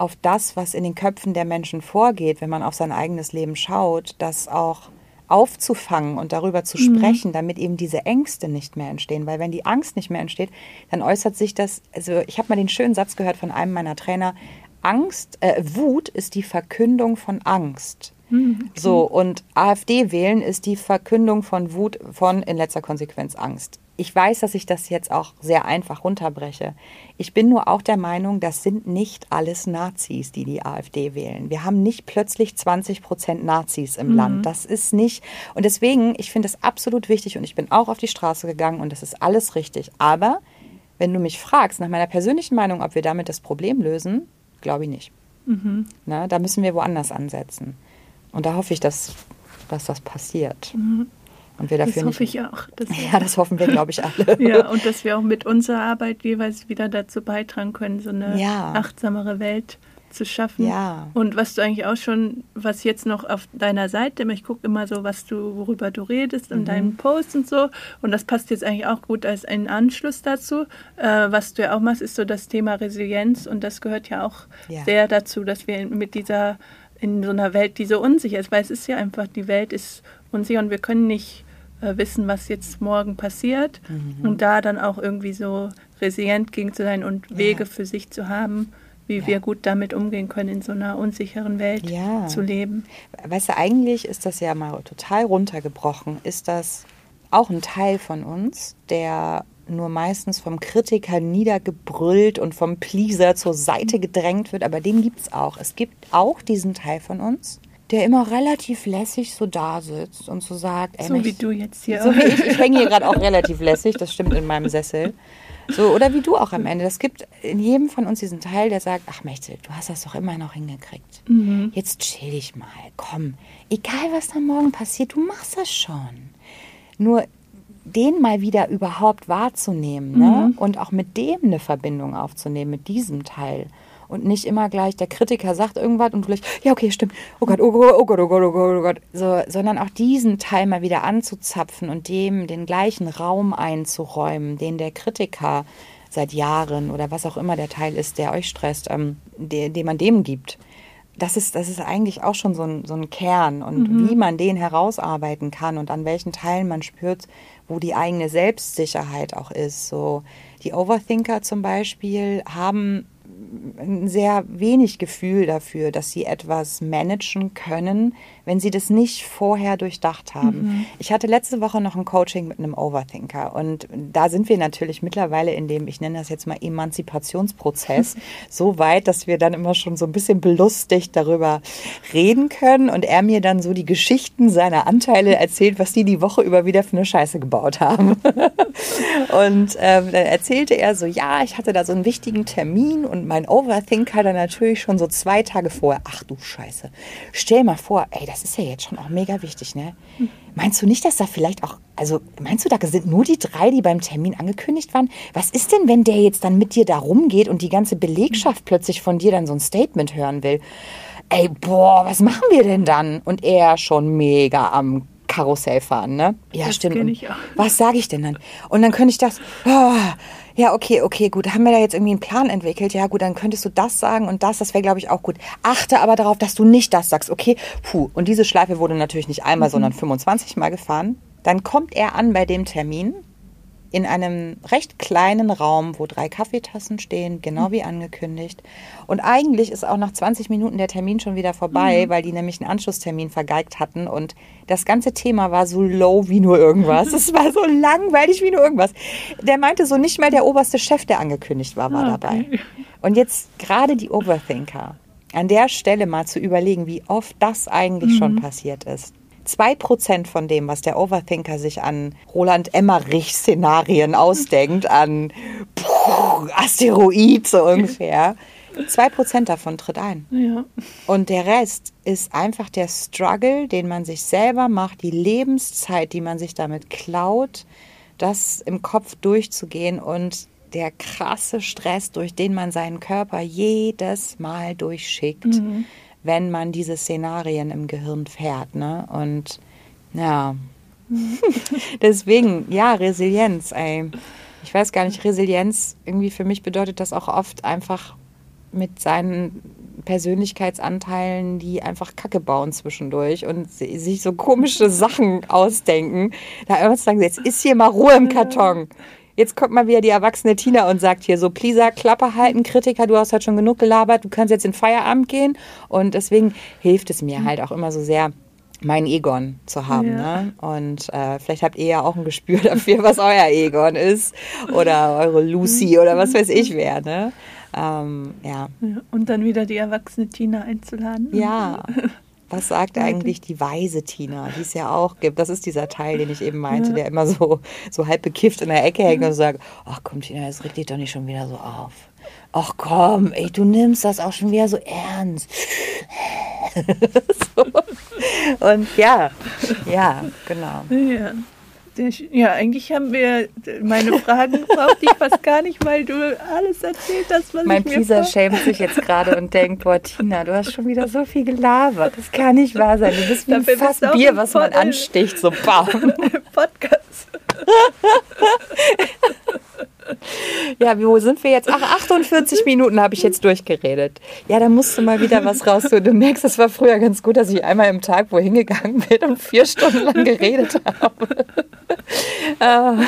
auf das, was in den Köpfen der Menschen vorgeht, wenn man auf sein eigenes Leben schaut, das auch aufzufangen und darüber zu mhm. sprechen, damit eben diese Ängste nicht mehr entstehen. Weil wenn die Angst nicht mehr entsteht, dann äußert sich das, also ich habe mal den schönen Satz gehört von einem meiner Trainer, Angst, äh, Wut ist die Verkündung von Angst. Mhm. So, und AfD wählen ist die Verkündung von Wut von in letzter Konsequenz Angst ich weiß, dass ich das jetzt auch sehr einfach runterbreche. Ich bin nur auch der Meinung, das sind nicht alles Nazis, die die AfD wählen. Wir haben nicht plötzlich 20 Prozent Nazis im mhm. Land. Das ist nicht. Und deswegen, ich finde es absolut wichtig und ich bin auch auf die Straße gegangen und das ist alles richtig. Aber wenn du mich fragst nach meiner persönlichen Meinung, ob wir damit das Problem lösen, glaube ich nicht. Mhm. Na, da müssen wir woanders ansetzen. Und da hoffe ich, dass, dass das passiert. Mhm. Und wir dafür das hoffe nicht, ich auch. ja, das hoffen wir, glaube ich, alle. ja, und dass wir auch mit unserer Arbeit jeweils wieder dazu beitragen können, so eine ja. achtsamere Welt zu schaffen. Ja. Und was du eigentlich auch schon, was jetzt noch auf deiner Seite, ich gucke immer so, was du, worüber du redest in mhm. deinen Posts und so. Und das passt jetzt eigentlich auch gut als ein Anschluss dazu. Äh, was du ja auch machst, ist so das Thema Resilienz. Und das gehört ja auch ja. sehr dazu, dass wir mit dieser, in so einer Welt, die so unsicher ist, weil es ist ja einfach, die Welt ist unsicher und wir können nicht äh, wissen, was jetzt morgen passiert. Mhm. Und da dann auch irgendwie so resilient gegen zu sein und Wege ja. für sich zu haben wie ja. wir gut damit umgehen können, in so einer unsicheren Welt ja. zu leben. Weißt du, eigentlich ist das ja mal total runtergebrochen. Ist das auch ein Teil von uns, der nur meistens vom Kritiker niedergebrüllt und vom Pleaser zur Seite gedrängt wird, aber den gibt es auch. Es gibt auch diesen Teil von uns, der immer relativ lässig so da sitzt und so sagt, ey, so wie du jetzt hier. So wie ich, ich hänge hier gerade auch relativ lässig, das stimmt in meinem Sessel. So, oder wie du auch am Ende. Es gibt in jedem von uns diesen Teil, der sagt, ach Mechtel, du hast das doch immer noch hingekriegt. Mhm. Jetzt chill dich mal. Komm, egal was da morgen passiert, du machst das schon. Nur den mal wieder überhaupt wahrzunehmen ne? mhm. und auch mit dem eine Verbindung aufzunehmen, mit diesem Teil und nicht immer gleich der Kritiker sagt irgendwas und du gleich, ja, okay, stimmt, oh Gott, oh Gott, oh Gott, oh Gott, oh Gott, oh Gott, so, sondern auch diesen Teil mal wieder anzuzapfen und dem den gleichen Raum einzuräumen, den der Kritiker seit Jahren oder was auch immer der Teil ist, der euch stresst, ähm, den, den man dem gibt. Das ist, das ist eigentlich auch schon so ein, so ein Kern und mhm. wie man den herausarbeiten kann und an welchen Teilen man spürt, wo die eigene Selbstsicherheit auch ist. So die Overthinker zum Beispiel haben sehr wenig Gefühl dafür, dass sie etwas managen können, wenn sie das nicht vorher durchdacht haben. Mhm. Ich hatte letzte Woche noch ein Coaching mit einem Overthinker und da sind wir natürlich mittlerweile in dem, ich nenne das jetzt mal Emanzipationsprozess, so weit, dass wir dann immer schon so ein bisschen belustigt darüber reden können und er mir dann so die Geschichten seiner Anteile erzählt, was die die Woche über wieder für eine Scheiße gebaut haben. und ähm, dann erzählte er so, ja, ich hatte da so einen wichtigen Termin und mein Overthinker dann natürlich schon so zwei Tage vorher, ach du Scheiße, stell mal vor, ey, das ist ja jetzt schon auch mega wichtig, ne? Meinst du nicht, dass da vielleicht auch, also meinst du, da sind nur die drei, die beim Termin angekündigt waren? Was ist denn, wenn der jetzt dann mit dir da rumgeht und die ganze Belegschaft plötzlich von dir dann so ein Statement hören will? Ey, boah, was machen wir denn dann? Und er schon mega am Karussell fahren, ne? Ja, das stimmt. Was sage ich denn dann? Und dann könnte ich das, oh, ja, okay, okay, gut. Haben wir da jetzt irgendwie einen Plan entwickelt? Ja, gut, dann könntest du das sagen und das, das wäre, glaube ich, auch gut. Achte aber darauf, dass du nicht das sagst, okay? Puh. Und diese Schleife wurde natürlich nicht einmal, mhm. sondern 25 Mal gefahren. Dann kommt er an bei dem Termin in einem recht kleinen Raum, wo drei Kaffeetassen stehen, genau mhm. wie angekündigt. Und eigentlich ist auch nach 20 Minuten der Termin schon wieder vorbei, mhm. weil die nämlich einen Anschlusstermin vergeigt hatten. Und das ganze Thema war so low wie nur irgendwas. es war so langweilig wie nur irgendwas. Der meinte so, nicht mal der oberste Chef, der angekündigt war, war ah, dabei. Und jetzt gerade die Overthinker. An der Stelle mal zu überlegen, wie oft das eigentlich mhm. schon passiert ist zwei Prozent von dem, was der Overthinker sich an Roland Emmerich-Szenarien ausdenkt, an puh, Asteroid so ungefähr, zwei Prozent davon tritt ein. Ja. Und der Rest ist einfach der Struggle, den man sich selber macht, die Lebenszeit, die man sich damit klaut, das im Kopf durchzugehen und der krasse Stress, durch den man seinen Körper jedes Mal durchschickt. Mhm wenn man diese Szenarien im Gehirn fährt. Ne? Und ja, deswegen, ja, Resilienz. Ey. Ich weiß gar nicht, Resilienz, irgendwie für mich bedeutet das auch oft einfach mit seinen Persönlichkeitsanteilen, die einfach Kacke bauen zwischendurch und sich so komische Sachen ausdenken. Da irgendwann sagen, jetzt ist hier mal Ruhe im Karton. Jetzt kommt mal wieder die erwachsene Tina und sagt hier so, Pleaser, Klappe halten, Kritiker, du hast halt schon genug gelabert, du kannst jetzt in Feierabend gehen. Und deswegen hilft es mir halt auch immer so sehr, mein Egon zu haben. Ja. Ne? Und äh, vielleicht habt ihr ja auch ein Gespür dafür, was euer Egon ist oder eure Lucy oder was weiß ich wer. Ne? Ähm, ja. Und dann wieder die erwachsene Tina einzuladen. Ja. Was sagt eigentlich die weise Tina, die es ja auch gibt? Das ist dieser Teil, den ich eben meinte, der immer so, so halb bekifft in der Ecke hängt und sagt, ach komm Tina, jetzt reg dich doch nicht schon wieder so auf. Ach komm, ey, du nimmst das auch schon wieder so ernst. so. Und ja, ja, genau. Ja. Ja, eigentlich haben wir meine Fragen brauchte ich fast gar nicht, weil du alles erzählt hast, was mein ich Mein Pisa schämt sich jetzt gerade und denkt, boah, Tina, du hast schon wieder so viel gelabert. Das kann nicht wahr sein. Du bist wie ein Fass Bier, was man ansticht, so bam. Podcast. Ja, wo sind wir jetzt? Ach, 48 Minuten habe ich jetzt durchgeredet. Ja, da musst du mal wieder was raus. Du merkst, das war früher ganz gut, dass ich einmal im Tag wohin gegangen bin und vier Stunden lang geredet habe. Ah.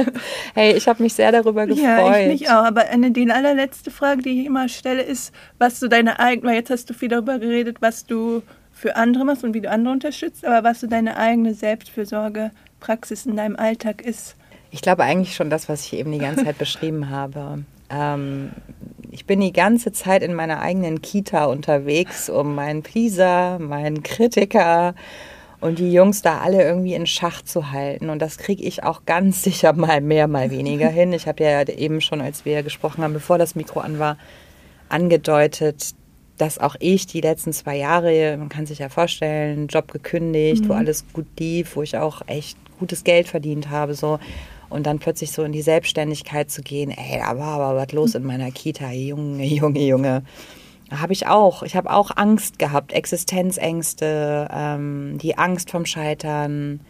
hey, ich habe mich sehr darüber gefreut. Ja, ich mich auch. Aber eine, die allerletzte Frage, die ich immer stelle, ist, was du deine eigene, weil jetzt hast du viel darüber geredet, was du für andere machst und wie du andere unterstützt, aber was du deine eigene Selbstfürsorgepraxis in deinem Alltag ist. Ich glaube eigentlich schon das, was ich eben die ganze Zeit beschrieben habe. Ähm, ich bin die ganze Zeit in meiner eigenen Kita unterwegs, um meinen Pleaser, meinen Kritiker und die Jungs da alle irgendwie in Schach zu halten. Und das kriege ich auch ganz sicher mal mehr, mal weniger hin. Ich habe ja eben schon, als wir gesprochen haben, bevor das Mikro an war, angedeutet, dass auch ich die letzten zwei Jahre, man kann sich ja vorstellen, Job gekündigt, mhm. wo alles gut lief, wo ich auch echt gutes Geld verdient habe, so und dann plötzlich so in die Selbstständigkeit zu gehen, ey, da war aber was los in meiner Kita, Junge, Junge, Junge. Habe ich auch. Ich habe auch Angst gehabt, Existenzängste, ähm, die Angst vom Scheitern.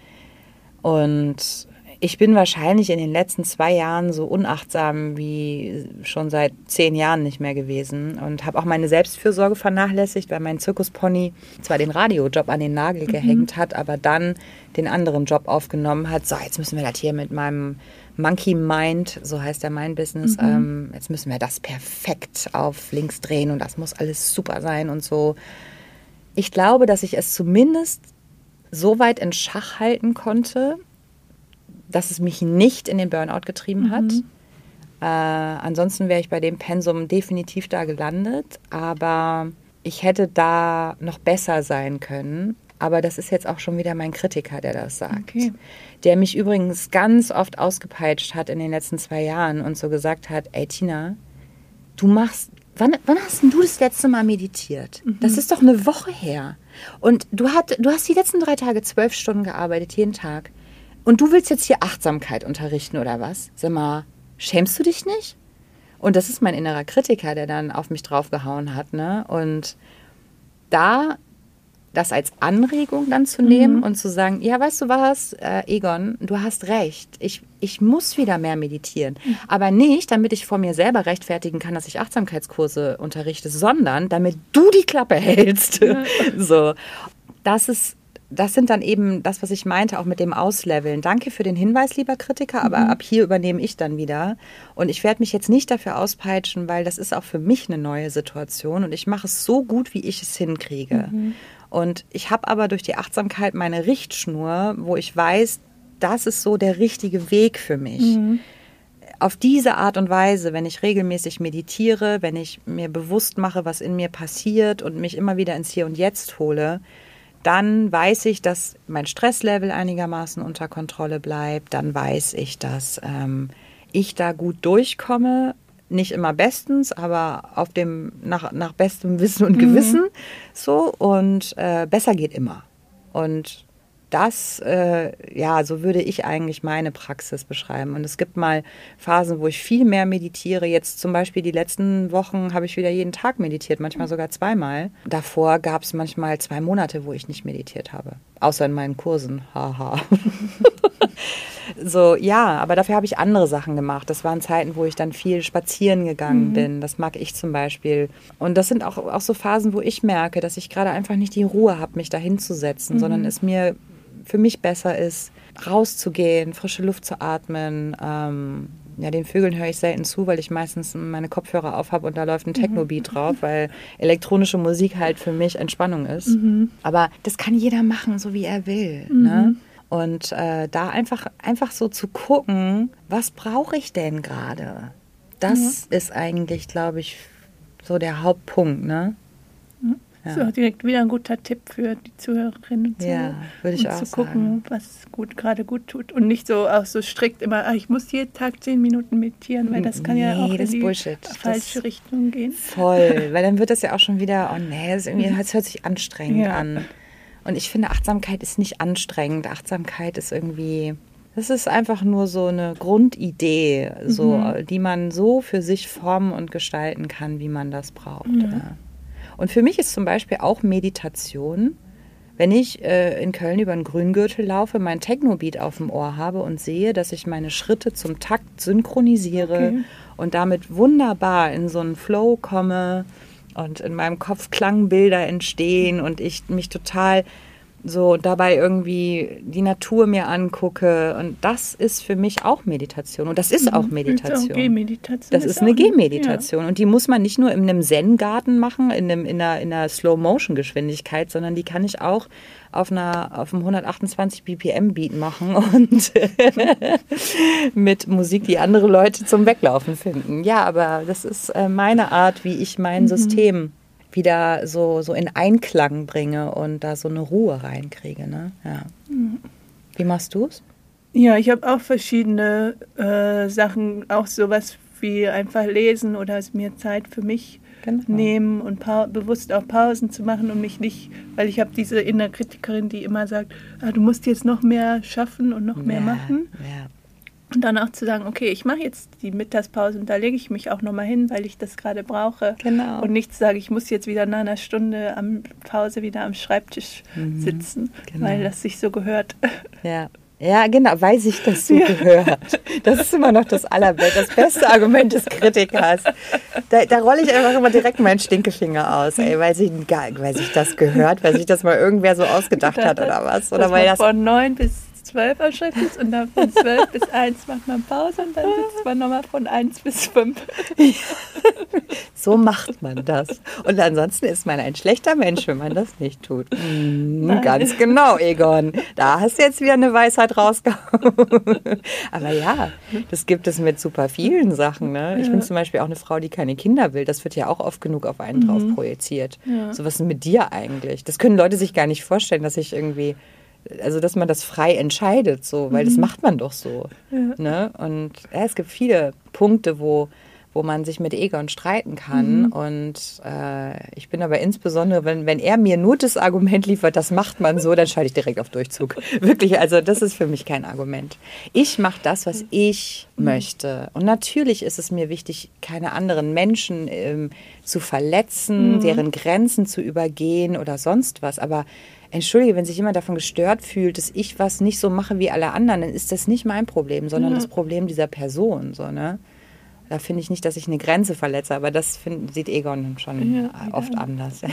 Und ich bin wahrscheinlich in den letzten zwei Jahren so unachtsam wie schon seit zehn Jahren nicht mehr gewesen und habe auch meine Selbstfürsorge vernachlässigt, weil mein Zirkuspony zwar den Radiojob an den Nagel mhm. gehängt hat, aber dann den anderen Job aufgenommen hat. So, jetzt müssen wir das hier mit meinem Monkey Mind, so heißt der mein Business, mhm. ähm, jetzt müssen wir das perfekt auf links drehen und das muss alles super sein und so. Ich glaube, dass ich es zumindest so weit in Schach halten konnte, dass es mich nicht in den Burnout getrieben hat. Mhm. Äh, ansonsten wäre ich bei dem Pensum definitiv da gelandet, aber ich hätte da noch besser sein können. Aber das ist jetzt auch schon wieder mein Kritiker, der das sagt. Okay. Der mich übrigens ganz oft ausgepeitscht hat in den letzten zwei Jahren und so gesagt hat, ey Tina, du machst, wann, wann hast denn du das letzte Mal meditiert? Mhm. Das ist doch eine Woche her. Und du, hat, du hast die letzten drei Tage zwölf Stunden gearbeitet, jeden Tag. Und du willst jetzt hier Achtsamkeit unterrichten oder was? Sag mal, schämst du dich nicht? Und das ist mein innerer Kritiker, der dann auf mich draufgehauen hat. Ne? Und da das als Anregung dann zu nehmen mhm. und zu sagen, ja, weißt du was, äh, Egon, du hast recht. Ich, ich muss wieder mehr meditieren. Mhm. Aber nicht, damit ich vor mir selber rechtfertigen kann, dass ich Achtsamkeitskurse unterrichte, sondern damit du die Klappe hältst. Ja. so. Das ist das sind dann eben das, was ich meinte, auch mit dem Ausleveln. Danke für den Hinweis, lieber Kritiker, aber mhm. ab hier übernehme ich dann wieder. Und ich werde mich jetzt nicht dafür auspeitschen, weil das ist auch für mich eine neue Situation und ich mache es so gut, wie ich es hinkriege. Mhm. Und ich habe aber durch die Achtsamkeit meine Richtschnur, wo ich weiß, das ist so der richtige Weg für mich. Mhm. Auf diese Art und Weise, wenn ich regelmäßig meditiere, wenn ich mir bewusst mache, was in mir passiert und mich immer wieder ins Hier und Jetzt hole, dann weiß ich, dass mein Stresslevel einigermaßen unter Kontrolle bleibt. Dann weiß ich, dass ähm, ich da gut durchkomme. Nicht immer bestens, aber auf dem, nach, nach bestem Wissen und Gewissen mhm. so. Und äh, besser geht immer. Und das, äh, ja, so würde ich eigentlich meine Praxis beschreiben. Und es gibt mal Phasen, wo ich viel mehr meditiere. Jetzt zum Beispiel die letzten Wochen habe ich wieder jeden Tag meditiert, manchmal sogar zweimal. Davor gab es manchmal zwei Monate, wo ich nicht meditiert habe. Außer in meinen Kursen. Haha. so, ja, aber dafür habe ich andere Sachen gemacht. Das waren Zeiten, wo ich dann viel spazieren gegangen mhm. bin. Das mag ich zum Beispiel. Und das sind auch, auch so Phasen, wo ich merke, dass ich gerade einfach nicht die Ruhe habe, mich da hinzusetzen, mhm. sondern es mir für mich besser ist, rauszugehen, frische Luft zu atmen. Ähm, ja, den Vögeln höre ich selten zu, weil ich meistens meine Kopfhörer auf habe und da läuft ein Techno-Beat mhm. drauf, weil elektronische Musik halt für mich Entspannung ist. Mhm. Aber das kann jeder machen, so wie er will. Mhm. Ne? Und äh, da einfach, einfach so zu gucken, was brauche ich denn gerade? Das ist eigentlich, glaube ich, so der Hauptpunkt. Ne? Das ist auch direkt wieder ein guter Tipp für die Zuhörerinnen und Zuhörer. Ja, würde ich um auch zu sagen. gucken, was gut gerade gut tut. Und nicht so auch so strikt immer, ah, ich muss jeden Tag zehn Minuten meditieren, weil das kann ja Nee, auch in die Bullshit. falsche Das- Richtung gehen. Voll, weil dann wird das ja auch schon wieder, oh nee, das, irgendwie, das hört sich anstrengend Ja. an. Und ich finde, Achtsamkeit ist nicht anstrengend. Achtsamkeit ist irgendwie, das ist einfach nur so eine Grundidee, so, Mhm. die man so für sich formen und gestalten kann, wie man das braucht. Ja. Und für mich ist zum Beispiel auch Meditation, wenn ich äh, in Köln über den Grüngürtel laufe, mein Techno-Beat auf dem Ohr habe und sehe, dass ich meine Schritte zum Takt synchronisiere Okay. und damit wunderbar in so einen Flow komme und in meinem Kopf Klangbilder entstehen und ich mich total so dabei irgendwie die Natur mir angucke und das ist für mich auch Meditation und das ist auch Meditation. Ist auch Gehmeditation. Das ist auch eine ein- Gehmeditation und die muss man nicht nur in einem Zen-Garten machen, in, einem, in einer, in einer Slow-Motion-Geschwindigkeit, sondern die kann ich auch auf, einer, auf einem 128 BPM-Beat machen und mit Musik, die andere Leute zum Weglaufen finden. Ja, aber das ist äh, meine Art, wie ich mein System wieder so, so in Einklang bringe und da so eine Ruhe reinkriege. Ne? Ja. Wie machst du es? Ja, ich habe auch verschiedene äh, Sachen, auch sowas wie einfach lesen oder es mir Zeit für mich Genau. nehmen und bewusst auch Pausen zu machen und mich nicht, weil ich habe diese innere Kritikerin, die immer sagt, ah, du musst jetzt noch mehr schaffen und noch mehr ja, machen. Ja. Und dann auch zu sagen, okay, ich mache jetzt die Mittagspause und da lege ich mich auch nochmal hin, weil ich das gerade brauche. Genau. Und nicht zu sagen, ich muss jetzt wieder nach einer Stunde am Pause wieder am Schreibtisch sitzen, genau. weil das sich so gehört. Ja. Ja, genau, weil sich das so gehört. Das ist immer noch das allerbeste, das beste Argument des Kritikers. Da, da rolle ich einfach immer direkt meinen Stinkefinger aus, ey, weil, sich, weil sich das gehört, weil sich das mal irgendwer so ausgedacht hat oder was. Oder weil das von neun bis zwölf am Schreibtisch ist und dann von zwölf bis eins macht man Pause und dann sitzt man nochmal von eins bis fünf. so macht man das. Und ansonsten ist man ein schlechter Mensch, wenn man das nicht tut. Mhm, ganz genau, Egon. Da hast du jetzt wieder eine Weisheit rausgehauen. Aber ja, das gibt es mit super vielen Sachen. Ne? Ich bin zum Beispiel auch eine Frau, die keine Kinder will. Das wird ja auch oft genug auf einen drauf projiziert. So was ist mit dir eigentlich? Das können Leute sich gar nicht vorstellen, dass ich irgendwie also dass man das frei entscheidet, so, weil das macht man doch so. Ne? Und ja, es gibt viele Punkte, wo, wo man sich mit Egon streiten kann. Und äh, ich bin aber insbesondere, wenn, wenn er mir nur das Argument liefert, das macht man so, dann schalte ich direkt auf Durchzug. Wirklich, also das ist für mich kein Argument. Ich mache das, was ich möchte. Und natürlich ist es mir wichtig, keine anderen Menschen ähm, zu verletzen, deren Grenzen zu übergehen oder sonst was. Aber entschuldige, wenn sich jemand davon gestört fühlt, dass ich was nicht so mache wie alle anderen, dann ist das nicht mein Problem, sondern das Problem dieser Person. So, ne? Da finde ich nicht, dass ich eine Grenze verletze, aber das find, sieht Egon schon Ja, oft anders.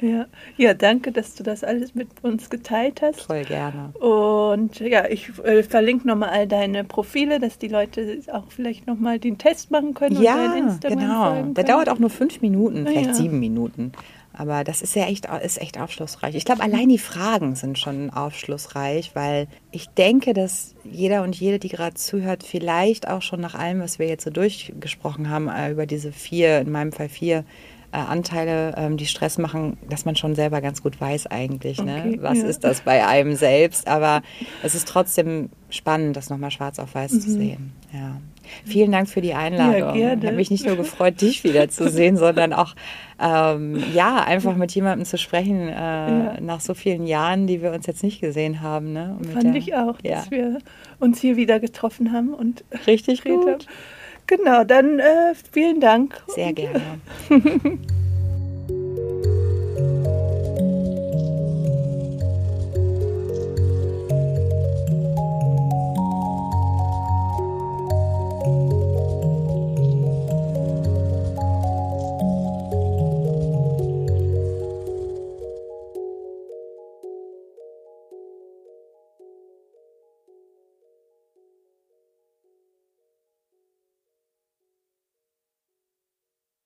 Ja. ja, danke, dass du das alles mit uns geteilt hast. Voll gerne. Und ja, ich äh, verlinke nochmal all deine Profile, dass die Leute auch vielleicht nochmal den Test machen können und Ja, dein Instagram genau. Der dauert auch nur fünf Minuten, Ah, vielleicht ja. sieben Minuten. Aber das ist ja echt, ist echt aufschlussreich. Ich glaube, allein die Fragen sind schon aufschlussreich, weil ich denke, dass jeder und jede, die gerade zuhört, vielleicht auch schon nach allem, was wir jetzt so durchgesprochen haben, äh, über diese vier, in meinem Fall vier Anteile, ähm, die Stress machen, dass man schon selber ganz gut weiß eigentlich, ne? Okay, was ja. ist das bei einem selbst. Aber es ist trotzdem spannend, das nochmal schwarz auf weiß zu sehen. Ja. Vielen Dank für die Einladung. Mhm. gerne. Ich habe mich nicht nur gefreut, dich wiederzusehen, sondern auch ähm, ja einfach mit jemandem zu sprechen äh, nach so vielen Jahren, die wir uns jetzt nicht gesehen haben. Ne? Fand der- ich auch, Ja, dass wir uns hier wieder getroffen haben und richtig gut. haben. Genau, dann äh, vielen Dank. Sehr gerne.